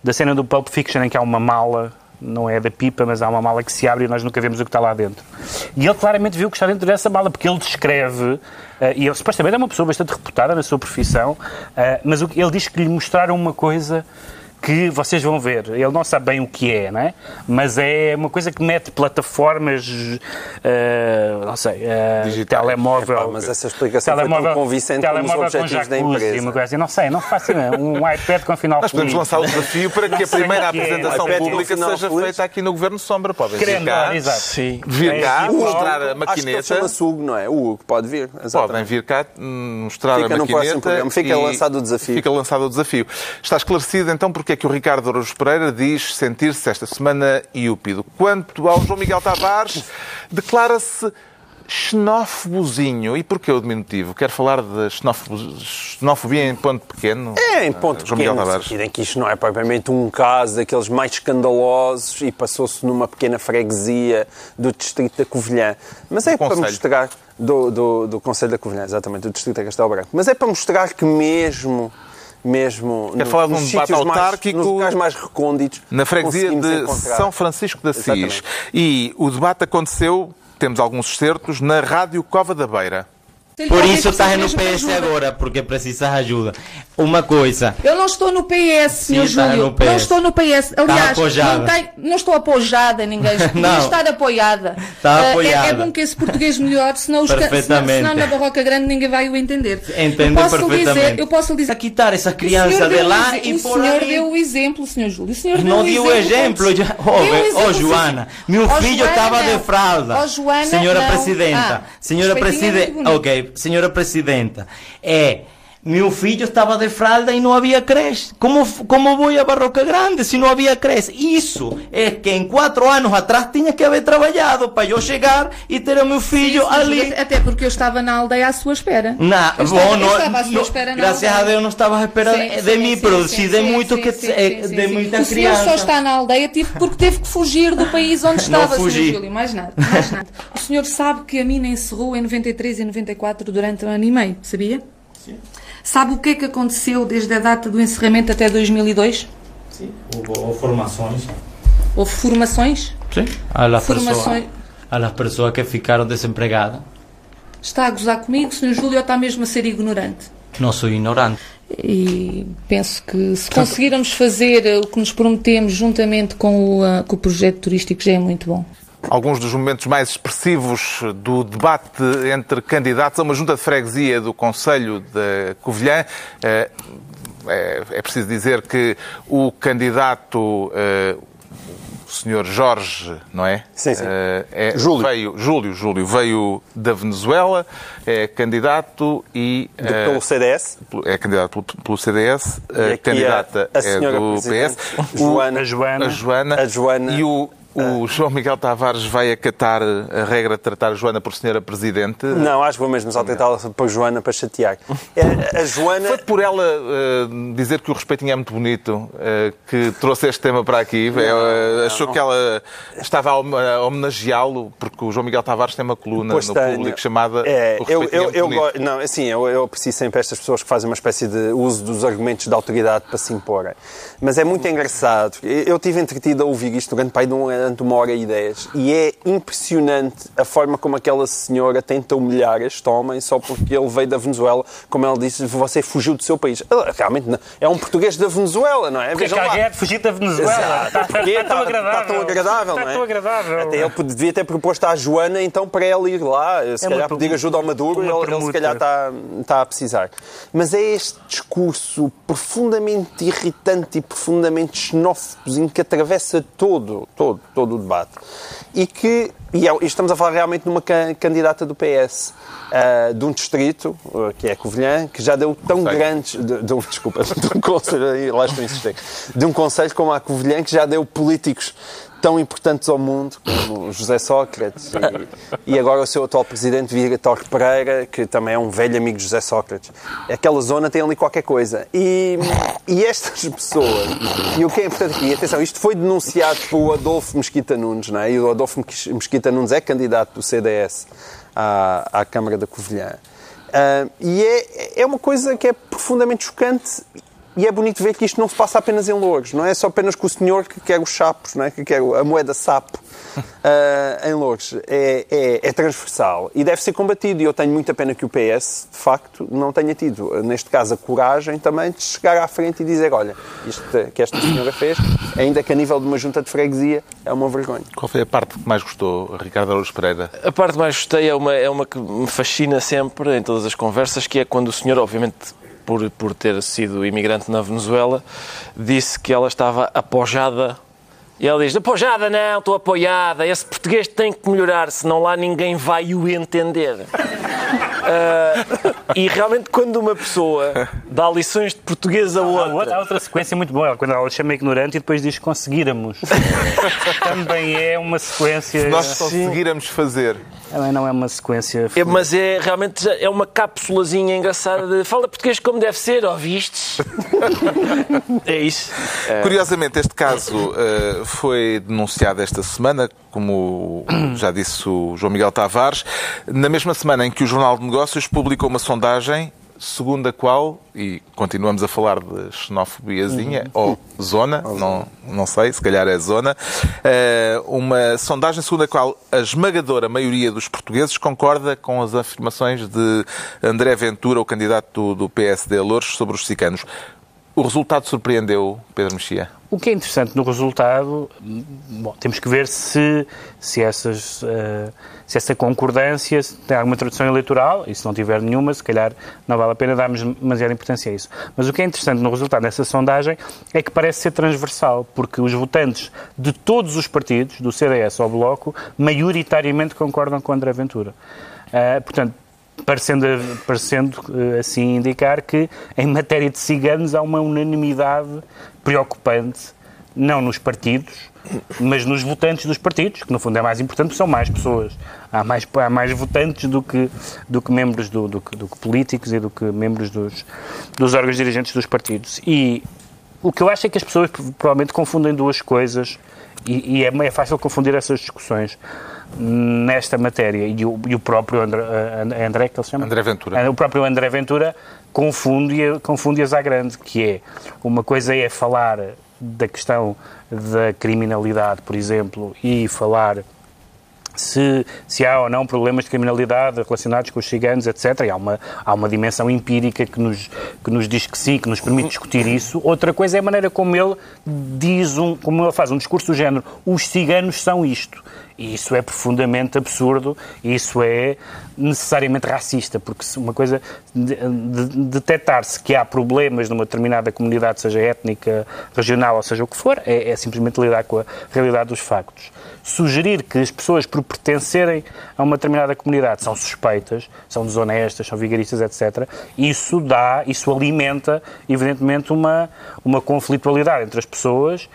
da cena do Pulp Fiction em que há uma mala, não é da pipa, mas há uma mala que se abre e nós nunca vemos o que está lá dentro. E ele claramente viu o que está dentro dessa mala, porque ele descreve, eh, e ele supostamente é uma pessoa bastante reputada na sua profissão, eh, mas o ele diz que lhe mostraram uma coisa que vocês vão ver. Ele não sabe bem o que é, não é? Mas é uma coisa que mete plataformas, eh, não sei, eh, Digitais. telemóvel. Epá, mas essa explicação foi tão convincente como os telemóvel com objetivos da empresa. Uma coisa assim. Não sei, não faço ideia. Um iPad com final Nós podemos lançar o desafio para que a primeira é. apresentação iPad pública seja feliz. feita aqui no Governo Sombra. Podem vir cá, exato. Sim. vir É cá mostrar a Acho que maquineta. Hugo, não é? O Hugo pode vir. exatamente. Podem vir cá hum, mostrar Fica a maquineta. Fica lançado o desafio. Fica lançado o desafio. Está esclarecido então porque é que o Ricardo Araújo Pereira diz sentir-se esta semana iúpido. Quanto ao João Miguel Tavares, declara-se xenófobozinho. E porquê o diminutivo? Quero falar de xenofobia em ponto pequeno? É, em ponto João Miguel pequeno, no Tavares. sentido em que isto não é propriamente um caso daqueles mais escandalosos e passou-se numa pequena freguesia do distrito da Covilhã. Mas é para mostrar... Do, do, do Conselho da Covilhã, exatamente, do distrito de Castelo Branco. Mas é para mostrar que mesmo... Mesmo Quero falar de um debate sítios mais- autárquico nos locais mais recônditos, Na freguesia de encontrar. São Francisco de Assis. Exatamente. E o debate aconteceu, temos alguns certos, na Rádio Cova da Beira. Por isso estás no PS agora, porque precisas ajuda. Uma coisa, Eu não estou no PS, Sim, Júlio. no PS. Não estou no PS. Aliás, apoiada. não, não estou apoiada ninguém. Não. estar apoiada. Está é- apoiada. É, bom que esse português melhore, senão, os senão, senão na Barroca Grande ninguém vai o entender. entende eu posso perfeitamente. dizer, eu posso dizer. a quitar essas O crianças senhor de o lá e o por senhor ali. deu o exemplo, senhor Júlio. O senhor Não deu o o exemplo. exemplo. Oh, o oh, Joana, meu Oh, filho estava de fralda. Oh, Joana, Senhora. Presidenta, Ah, senhora é Presidenta, ok, senhora Presidenta, é, meu filho estava de fralda e não havia creche. Como, como vou a Barroca Grande se não havia creche? Isso é que em quatro anos atrás tinha que haver trabalhado para eu chegar e ter o meu filho Senhor ali. Júlio, Até porque eu estava na aldeia à sua espera. Não, eu estava, bom, não, estava à sua não- espera na graças a aldeia. Deus não estava a esperar Sim, de sim, mim, sim, pero sim, de sim, muito sim, que sim, sim, de sim. muita O senhor criança. só está na aldeia tipo, porque teve que fugir do país onde estava, Sr. fugi. Júlio. Mais nada, mais nada. O senhor sabe que a mina encerrou em 93 e 94 durante um ano e meio, sabia? Sim. Sabe o que é que aconteceu desde a data do encerramento até 2002? Sim, houve formações. Houve formações? Sim. Las, Formações. pessoas, pessoas que ficaram desempregadas. Está a gozar comigo, Sr. Júlio, ou está mesmo a ser ignorante? Não sou ignorante. E penso que se conseguirmos fazer eh, o que nos prometemos juntamente com o, ah, com o projeto turístico já é muito bom. Alguns dos momentos mais expressivos do debate entre candidatos a uma junta de freguesia do Conselho de Covilhã. Eh, É, é preciso dizer que o candidato, eh, o senhor Jorge, não é? Sim, sim. Eh, é- Júlio. Veio, Júlio, Júlio, veio da Venezuela, é candidato e... De- eh, pelo CDS. é candidato pelo, pelo CDS, a candidata a- a é do PS. Joana. O- A Joana. a Joana. A Joana. E o, o João Miguel Tavares vai acatar a regra de tratar a Joana por senhora Presidente. Não, acho que vou mesmo só tentá-la para Joana para chatear. É, A Joana. Foi por ela eh, dizer que o respeitinho é muito bonito eh, que trouxe este tema para aqui. Eh, achou que ela estava a hom- a homenageá-lo porque o João Miguel Tavares tem uma coluna Pois no público chamada É, O eu, Respeitinho é eu, eu, go- não, assim, eu, eu aprecio sempre estas pessoas que fazem uma espécie de uso dos argumentos de autoridade para se imporem. Mas é muito engraçado. Eu eu tive entretido a ouvir isto durante, pai, durante uma hora e dez e é impressionante a forma como aquela senhora tenta humilhar este homem só porque ele veio da Venezuela. Como ela disse, você fugiu do seu país. Realmente não. é um português da Venezuela, não é? Porque Vejam é de fugir da Venezuela. Exato. Está, Porque está tão está- agradável. Está tão agradável, Está não é? tão agradável. Até ele devia ter proposto à Joana, então, para ela ir lá, se É calhar pedir permuta- ajuda ao Maduro, ele, ele se calhar está, está a precisar. Mas é este discurso profundamente irritante e profundamente xenófobo que atravessa todo, todo, todo o debate. E que, e, é- e estamos a falar realmente de uma ca- candidata do PS, ah, de um distrito, ah, que é Covilhã, que já deu tão grandes, de, de um, desculpa, de um conselho, lá estou a insistir, de um conselho como a Covilhã, que já deu políticos tão importantes ao mundo como José Sócrates e, e agora o seu atual presidente Torre Pereira, que também é um velho amigo de José Sócrates. Aquela zona tem ali qualquer coisa. E, e estas pessoas, e o que é importante aqui, atenção, isto foi denunciado pelo Adolfo Mesquita Nunes, não é? E o Adolfo Mesquita Nunes é candidato do CDS à, à Câmara da Covilhã. Ah, e é, é uma coisa que é profundamente chocante e é bonito ver que isto não se passa apenas em Louros, não é só apenas com o senhor que quer os chapos, não é? que quer a moeda sapo ah, em Louros. É, é, é transversal e deve ser combatido. E eu tenho muita pena que o PS, de facto, não tenha tido, neste caso, a coragem também de chegar à frente e dizer: olha, isto que esta senhora fez, ainda que a nível de uma junta de freguesia, é uma vergonha. Qual foi a parte que mais gostou, Ricardo Araújo Pereira? A parte mais gostei é uma, é uma que me fascina sempre em todas as conversas, que é quando o senhor, obviamente, por, por ter sido imigrante na Venezuela, disse que ela estava apojada. E ela diz, apojada não, estou apoiada, esse português tem que melhorar, senão lá ninguém vai o entender. Ah, e realmente, quando uma pessoa dá lições de português a Há outra, há outra. outra sequência muito boa, quando ela chama ignorante e depois diz conseguíramos. Também é uma sequência. Nós conseguirmos fazer. Não é uma sequência. É, mas é realmente é uma cápsulazinha engraçada de fala português como deve ser, ouvistes? é isso. Curiosamente, este caso eh, foi denunciado esta semana, como já disse o João Miguel Tavares, na mesma semana em que o Jornal de Negócios publicou uma sondagem segundo a qual, e continuamos a falar de xenofobiazinha, ou zona, não, não sei, se calhar é zona, eh, uma sondagem segundo a qual a esmagadora maioria dos portugueses concorda com as afirmações de André Ventura, o candidato do, do PSD a Louros, sobre os cicanos. O resultado surpreendeu Pedro Mexia? O que é interessante no resultado, bom, temos que ver se, se, essas, eh, se essa concordância tem alguma tradução eleitoral, e se não tiver nenhuma, se calhar não vale a pena darmos demasiada importância a isso. Mas o que é interessante no resultado dessa sondagem é que parece ser transversal, porque os votantes de todos os partidos, do CDS ao Bloco, maioritariamente concordam com André Ventura. Eh, portanto, parecendo, parecendo eh, assim indicar que em matéria de ciganos há uma unanimidade preocupante, não nos partidos, mas nos votantes dos partidos, que no fundo é mais importante, porque são mais pessoas. Há mais, há mais votantes do que, do que membros do, do, que- do que políticos e do que membros dos, dos órgãos dirigentes dos partidos. E o que eu acho é que as pessoas provavelmente confundem duas coisas e, e é, é fácil confundir essas discussões nesta matéria. E o, e o próprio André, André, que ele se chama? André Ventura. O próprio André Ventura confunde, confunde-as à grande, que é uma coisa é falar da questão da criminalidade, por exemplo, e falar se, se há ou não problemas de criminalidade relacionados com os ciganos, etc. E há uma, há uma dimensão empírica que nos, que nos diz que sim, que nos permite discutir isso. Outra coisa é a maneira como ele diz, um, como ele faz um discurso do género, os ciganos são isto. E isso é profundamente absurdo, isso é necessariamente racista, porque uma coisa de, de, detectar-se que há problemas numa determinada comunidade, seja étnica, regional, ou seja o que for, é, é simplesmente lidar com a realidade dos factos. Sugerir que as pessoas, por pertencerem a uma determinada comunidade, são suspeitas, são desonestas, são vigaristas, etc., isso dá, isso alimenta, evidentemente, uma, uma conflitualidade entre as pessoas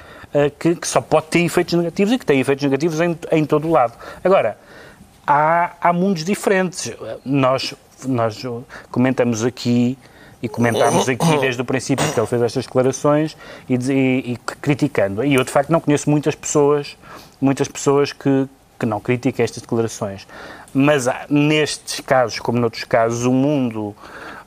que, que só pode ter efeitos negativos e que tem efeitos negativos em, em todo o lado. Agora, há, há mundos diferentes. Nós, nós comentamos aqui e comentámos aqui desde o princípio que ele fez estas declarações e, e- e criticando. E eu, de facto, não conheço muitas pessoas, muitas pessoas que, que não criticam estas declarações. Mas há, nestes casos, como noutros casos, o mundo,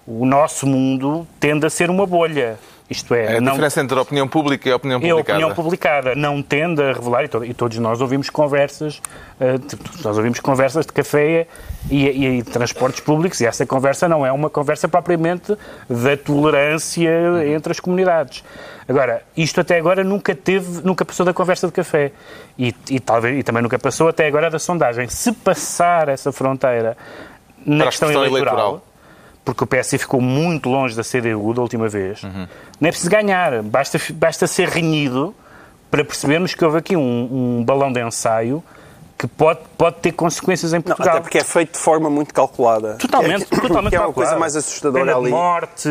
o nosso mundo, tende a ser uma bolha. Isto é, É a não, diferença entre a opinião pública e a opinião é a publicada. opinião publicada não tende a revelar, e, to- todos nós ouvimos conversas, eh, nós ouvimos conversas de café e, e- transportes públicos, e essa conversa não é uma conversa propriamente da tolerância entre as comunidades. Agora, isto até agora nunca teve, nunca passou da conversa de café. E, e talvez, e também nunca passou até agora da sondagem. Se passar essa fronteira na questão, questão eleitoral, eleitoral. Porque o PSD ficou muito longe da CDU da última vez, Uhum. não é preciso ganhar, basta, basta ser renhido para percebermos que houve aqui um, um balão de ensaio que pode, pode ter consequências em Não, Portugal. até porque é feito de forma muito calculada. Totalmente, é, totalmente que é uma coisa mais assustadora Pena ali. morte,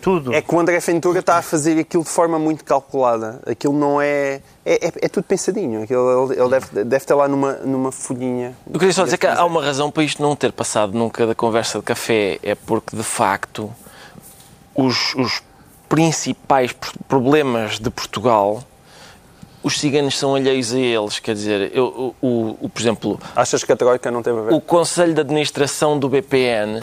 tudo. É que o André Ventura está a fazer aquilo de forma muito calculada. Aquilo não é. É, é- é tudo pensadinho. Aquilo, ele ele deve, deve estar lá numa, numa folhinha. Eu queria só dizer que há uma razão para isto não ter passado nunca da conversa de café. É porque, de facto, os, os principais pr- problemas de Portugal, os ciganos são alheios a eles. Quer dizer, eu, o, o- por exemplo, Achas que a Troika não teve a ver? o Conselho de Administração do BPN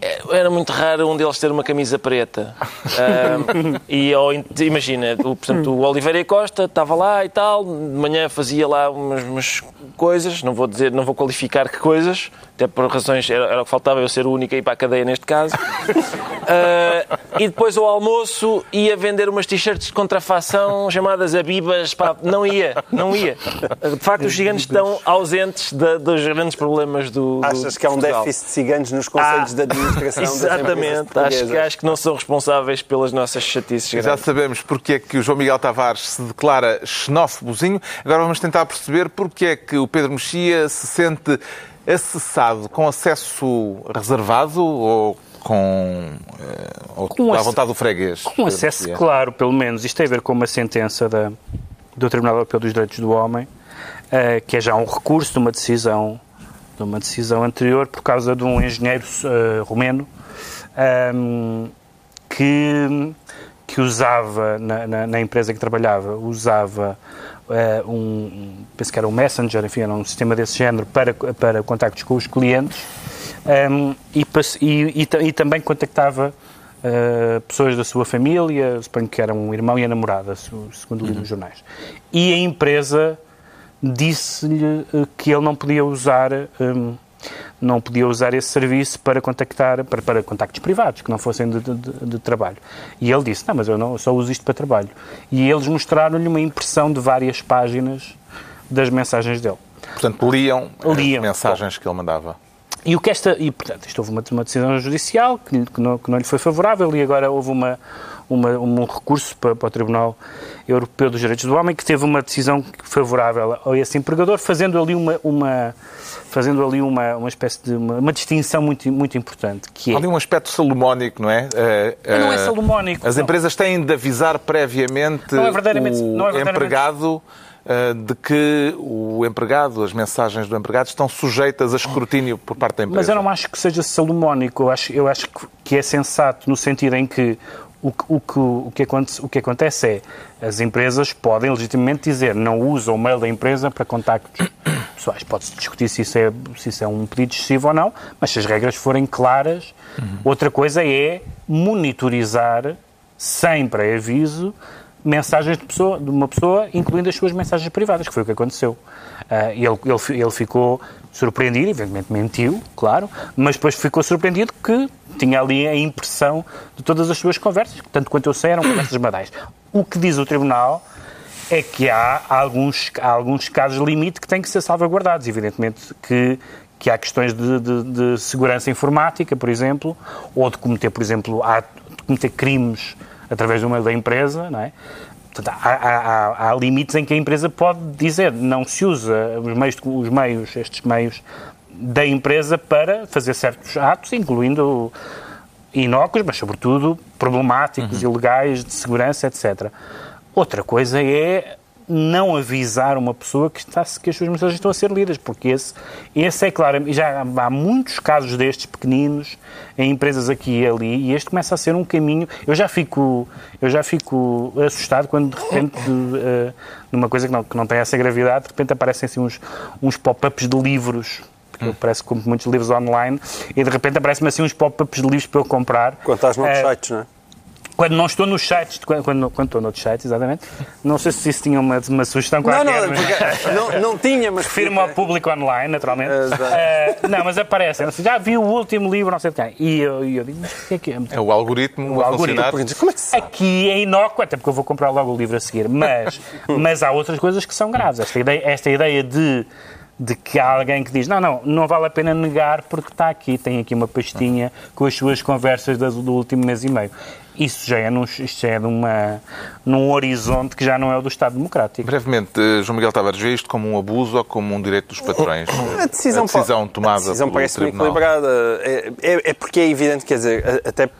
é- era muito raro um deles ter uma camisa preta. Ahm, e ou, imagina, o, portanto, o Oliveira e Costa estava lá e tal, de manhã fazia lá umas, umas coisas, não vou dizer, não vou qualificar que coisas, até por razões, era, era o que faltava eu ser o único a ir para a cadeia neste caso. Ah, e depois ao almoço ia vender umas t-shirts de contrafação chamadas Abibas. Pá, não ia, não ia. De facto, os gigantes estão ausentes da- dos grandes problemas do. do Achas que há um Portugal. déficit de ciganos nos conselhos Ah, de administração Exatamente, acho que, acho que não são responsáveis pelas nossas chatices. Já grandes. sabemos porque é que o João Miguel Tavares se declara xenófobozinho. Agora vamos tentar perceber porque é que o Pedro Mexia se sente acessado com acesso reservado ou com, eh, ou Com à vontade do freguês? Com acesso claro, pelo menos. Isto tem a ver com uma sentença da, do Tribunal Europeu dos Direitos do Homem, eh, que é já um recurso de uma decisão, de uma decisão anterior por causa de um engenheiro eh, romeno ehm, que, que usava, na, na- na empresa em que trabalhava, usava eh, um, um- penso que era um Messenger, enfim, era um sistema desse género para, para contactos com os clientes ehm, e, e- e e também contactava eh, pessoas da sua família, suponho que era um irmão e a namorada, se- segundo li nos jornais. E a empresa disse-lhe eh, que ele não podia usar hum, não podia usar esse serviço para contactar para, para contactos privados que não fossem de, de- de- trabalho e ele disse não mas eu não eu só uso isto para trabalho e eles mostraram-lhe uma impressão de várias páginas das mensagens dele Portanto, liam, Liam. as mensagens que ele mandava. e o que esta e portanto isto houve uma, uma decisão judicial que, que não, que não lhe foi favorável e agora houve uma, uma um recurso para, para o Tribunal Europeu dos Direitos do Homem que teve uma decisão favorável a esse empregador fazendo ali uma, uma fazendo ali uma, uma espécie de uma, uma distinção muito muito importante que Há é ali um aspecto salomónico, não é? Eh, não é eh, salomónico, As não. empresas têm de avisar previamente Não é verdadeiramente- o não é verdadeiramente- empregado eh, de que o empregado, as mensagens do empregado estão sujeitas a escrutínio por parte da empresa. Mas eu não acho que seja salomónico, eu acho, eu acho que é sensato no sentido em que o, que- o, que, o, que acontece, o que acontece é as empresas podem legitimamente dizer não usam o mail da empresa para contactos pessoais. Pode-se discutir se isso, é, se isso é um pedido excessivo ou não, mas se as regras forem claras, outra coisa é monitorizar sem pré-aviso mensagens de, pessoa, de uma pessoa, incluindo as suas mensagens privadas, que foi o que aconteceu. Ah, ele, ele, ele ficou surpreendido, evidentemente mentiu, claro, mas depois ficou surpreendido que tinha ali a impressão de todas as suas conversas, que, tanto quanto eu sei, eram conversas badais. O que diz o Tribunal é que há alguns, há alguns casos limite que têm que ser salvaguardados. Evidentemente que, que há questões de, de- de segurança informática, por exemplo, ou de cometer, por exemplo, há, de cometer crimes através do meio da empresa, não é? Portanto, há, há- há- limites em que a empresa pode dizer não se usa os meios, os meios, estes meios da empresa para fazer certos atos, incluindo inócuos, mas sobretudo problemáticos, ilegais, de segurança, etc. Outra coisa é não avisar uma pessoa que, está, que as suas mensagens estão a ser lidas, porque esse, esse é claro, já há muitos casos destes pequeninos em empresas aqui e ali, e este começa a ser um caminho. Eu já fico, eu já fico assustado quando de repente, eh, numa coisa que não, que não tem essa gravidade, de repente aparecem assim uns, uns pop-ups de livros. porque Eu parece que compro muitos livros online e de repente aparecem-me assim uns pop-ups de livros para eu comprar. Quando estás noutros Eh, sites, não é? Quando não estou nos sites, quando, quando, quando estou noutros sites, exatamente. Não sei se isso tinha uma, uma sugestão Não, qualquer. não, mas- porque não, não tinha, mas. Refiro-me ao público online, naturalmente. Exato. Eh, não, mas aparecem. Assim, Já vi o último livro, não sei de quem. E eu, e eu digo, mas o que é que é? É o algoritmo O a algoritmo, funcionar. Como é que se sabe? Aqui é inócuo, até porque eu vou comprar logo o livro a seguir. Mas, mas há outras coisas que são graves. Esta ideia, esta ideia de, de que há alguém que diz não, não, não vale a pena negar porque está aqui, tem aqui uma pastinha com as suas conversas das- do último mês e meio. Isso já é, num, isto já é numa, num horizonte que já não é o do Estado Democrático. Brevemente, eh, João Miguel Tavares, vê isto como um abuso ou como um direito dos patrões? A decisão, a decisão pode- tomada a decisão pelo parece-me Tribunal. equilibrada. É, é- é porque é evidente, quer dizer, até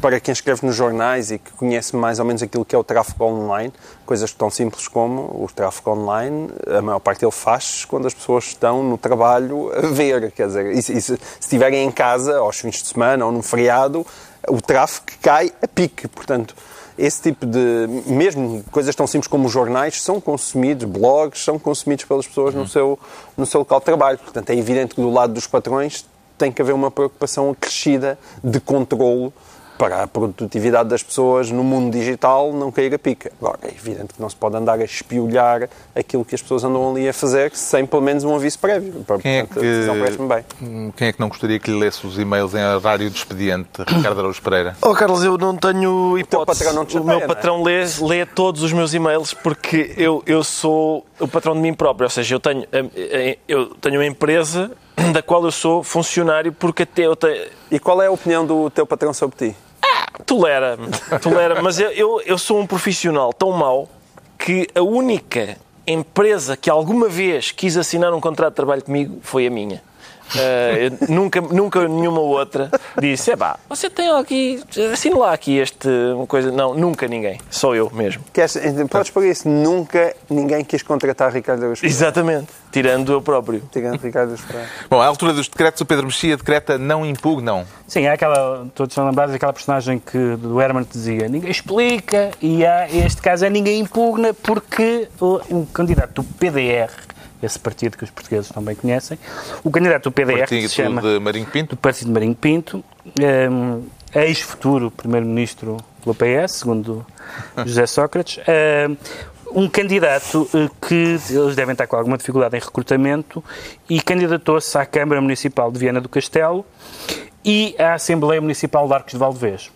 para quem escreve nos jornais e que conhece mais ou menos aquilo que é o tráfego online, coisas tão simples como o tráfego online, a maior parte dele faz quando as pessoas estão no trabalho a ver. Quer dizer, e se, e se estiverem em casa, aos fins de semana ou num feriado, o tráfego cai a pique. Portanto, esse tipo de. Mesmo coisas tão simples como os jornais são consumidos, blogs são consumidos pelas pessoas no, seu, no seu local de trabalho. Portanto, é evidente que do lado dos patrões tem que haver uma preocupação acrescida de controlo para a produtividade das pessoas no mundo digital não cair a pica. Agora, é evidente que não se pode andar a espiolhar aquilo que as pessoas andam ali a fazer sem pelo menos um aviso prévio. Quem é Portanto, parece-me bem. Hum, Quem é que não gostaria que lhe lesse os e-mails em horário de expediente? Ricardo Araújo Pereira. Oh, Carlos, eu não tenho hipótese. patrão não te o chateia, meu não é? patrão lê, lê todos os meus e-mails porque eu, eu sou o patrão de mim próprio. Ou seja, eu tenho, eh, eh, eu tenho uma empresa da qual eu sou funcionário porque até eu tenho... E qual é a opinião do teu patrão sobre ti? Tolera-me, tolera mas eu, eu, eu sou um profissional tão mau que a única empresa que alguma vez quis assinar um contrato de trabalho comigo foi a minha. Eh, nunca, nunca nenhuma outra disse, é pá, você tem aqui, assina lá aqui este, uma coisa. Não, nunca ninguém. Só eu mesmo. Queres, podes pôr isso? Nunca ninguém quis contratar Ricardo Araújo Pereira. Exatamente. Tirando eu próprio. Tirando Ricardo Araújo Pereira. Bom, à altura dos decretos, o Pedro Mexia decreta não impugnam. Sim, há aquela, todos são lembrados daquela personagem que do Herman que dizia ninguém explica e há, este caso é ninguém impugna porque o, um candidato do PDR, esse partido que os portugueses também conhecem, o candidato do PDR que Partido se chama de Marinho Pinto. do Partido de Marinho Pinto, um, ex-futuro primeiro-ministro pelo PS, segundo José Sócrates, um, um candidato eh, que eles devem estar com alguma dificuldade em recrutamento e candidatou-se à Câmara Municipal de Viana do Castelo e à Assembleia Municipal de Arcos de Valdevez.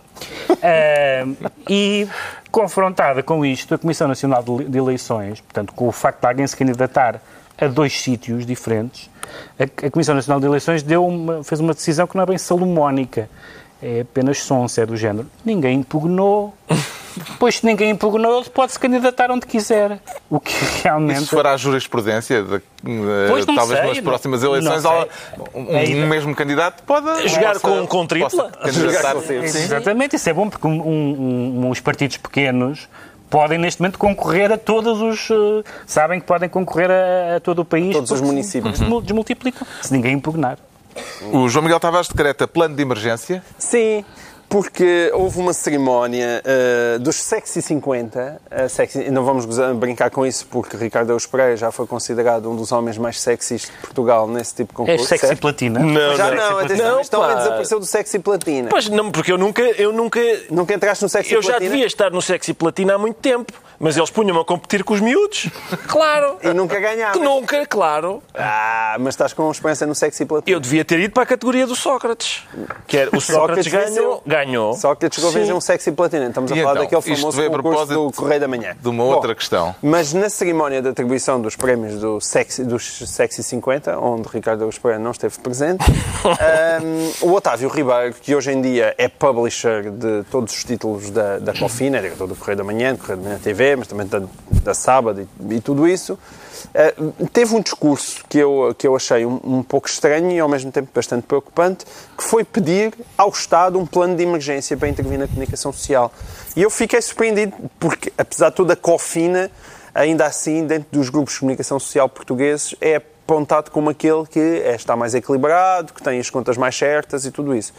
Um, e confrontada com isto, a Comissão Nacional de Eleições, portanto, com o facto de alguém se candidatar a dois sítios diferentes, a, a Comissão Nacional de Eleições deu uma- fez uma decisão que não é bem salomónica, é apenas sonsa, é do género. Ninguém impugnou, pois se ninguém impugnou, ele pode se candidatar onde quiser. O que realmente. Isso fará a jurisprudência, de, Pois não talvez sei, nas próximas eleições, há um, É um mesmo candidato pode Jogar possa- com- com tripla? candidatar- com- Sim. Exatamente, isso é bom porque um- um- um- os partidos pequenos podem neste momento concorrer a todos os. eh, sabem que podem concorrer a, a todo o país. Todos os municípios. desmu- Desmultiplicam, se ninguém impugnar. O João Miguel Tavares decreta plano de emergência. Sim, porque houve uma cerimónia eh, dos Sexy 50. eh, sexy, não vamos gozar- brincar com isso, porque Ricardo Eus Pereira já foi considerado um dos homens mais sexys de Portugal nesse tipo de É concurso. sexy certo? platina. Não, Já não. não, este homem desapareceu do Sexy Platina. Pois não, porque eu nunca, eu nunca, Nunca entraste no Sexy eu já Platina? devia estar no sexy platina há muito tempo, mas eles punham-me a competir com os miúdos. Claro. E nunca ganhavas. Que nunca, claro. Ah, mas estás com experiência no Sexy Platina. Eu devia ter ido para a categoria do Sócrates. Que era, o Sócrates, Sócrates ganhou. venceu. Ganhou. Só que chegou a vencer Sim. um Sexy Platina. Estamos a falar então, daquele famoso concurso do Correio da Manhã. de uma outra questão. Mas na cerimónia de atribuição dos prémios do Sexy, dos Sexy 50, onde Ricardo Pereira não esteve presente, um, o Otávio Ribeiro, que hoje em dia é publisher de todos os títulos da, da Cofina, é diretor do Correio da Manhã, do Correio da Manhã TV, mas também da, da Sábado e, e tudo isso, uh, teve um discurso que eu, que eu achei um, um pouco estranho e ao mesmo tempo bastante preocupante, que foi pedir ao Estado um plano de emergência para intervir na comunicação social. E eu fiquei surpreendido, porque apesar de toda a Cofina, ainda assim, dentro dos grupos de comunicação social portugueses, é apontado como aquele que é, está mais equilibrado, que tem as contas mais certas e tudo isso.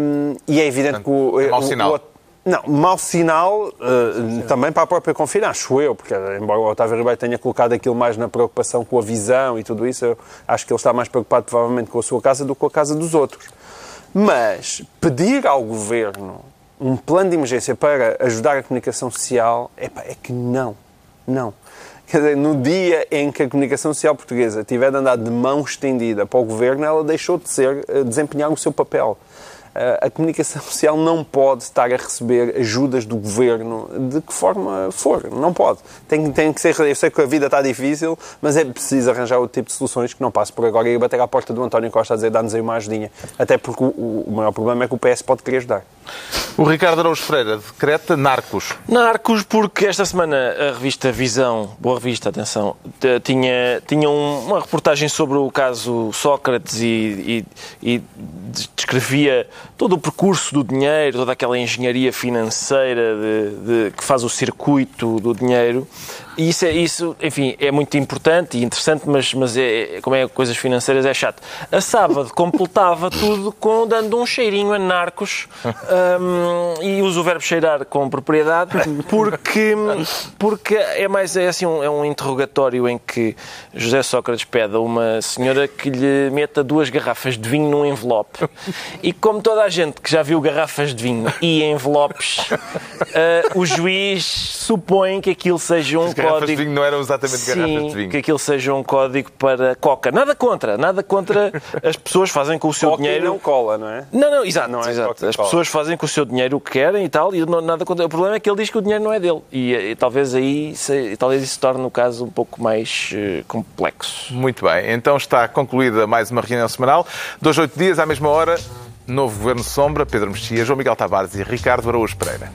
Um, e é evidente que o, é o- o- não, mau sinal uh, também para a própria Confina, acho eu, porque embora o Otávio Ribeiro tenha colocado aquilo mais na preocupação com a visão e tudo isso, eu acho que ele está mais preocupado provavelmente com a sua casa do que com a casa dos outros. Mas pedir ao Governo um plano de emergência para ajudar a comunicação social, é que não, não. Quer dizer, no dia em que a comunicação social portuguesa tiver de andar de mão estendida para o Governo, ela deixou de ser, eh, desempenhar o seu papel. A comunicação social não pode estar a receber ajudas do Governo de que forma for. Não pode. Tem, tem que ser... Eu sei que a vida está difícil, mas é preciso arranjar outro tipo de soluções que não passe por agora e bater à porta do António Costa a dizer dá-nos aí uma ajudinha. Até porque o, o maior problema é que o PS pode querer ajudar. O Ricardo Araújo Pereira decreta narcos. Narcos, porque esta semana a revista Visão, boa revista, atenção, tinha, tinha um- uma reportagem sobre o caso Sócrates e, e- e descrevia todo o percurso do dinheiro, toda aquela engenharia financeira de- de- que faz o circuito do dinheiro. E isso, é, isso, enfim, é muito importante e interessante, mas, mas é, é- como é coisas financeiras é chato. A sábado completava tudo com dando um cheirinho a narcos hum, e uso o verbo cheirar com propriedade porque, porque é mais é assim um, é um interrogatório em que José Sócrates pede a uma senhora que lhe meta duas garrafas de vinho num envelope e como toda a gente que já viu garrafas de vinho e envelopes ah, o juiz supõe que aquilo seja um As garrafas código de vinho não eram exatamente Sim, garrafas de vinho. que aquilo seja um código para coca. Nada contra, nada contra as pessoas fazem com o seu Coca e dinheiro. não cola, não é? Não, não, exato, Não é exato. As pessoas fazem com o seu dinheiro o que querem e tal, e não, nada contra. O problema é que ele diz que o dinheiro não é dele. E, eh, talvez aí se, talvez isso torne o caso um pouco mais eh, complexo. Muito bem, então está concluída mais uma reunião semanal. Dois, oito dias, à mesma hora, novo Governo Sombra, Pedro Mexia, João Miguel Tavares e Ricardo Araújo Pereira.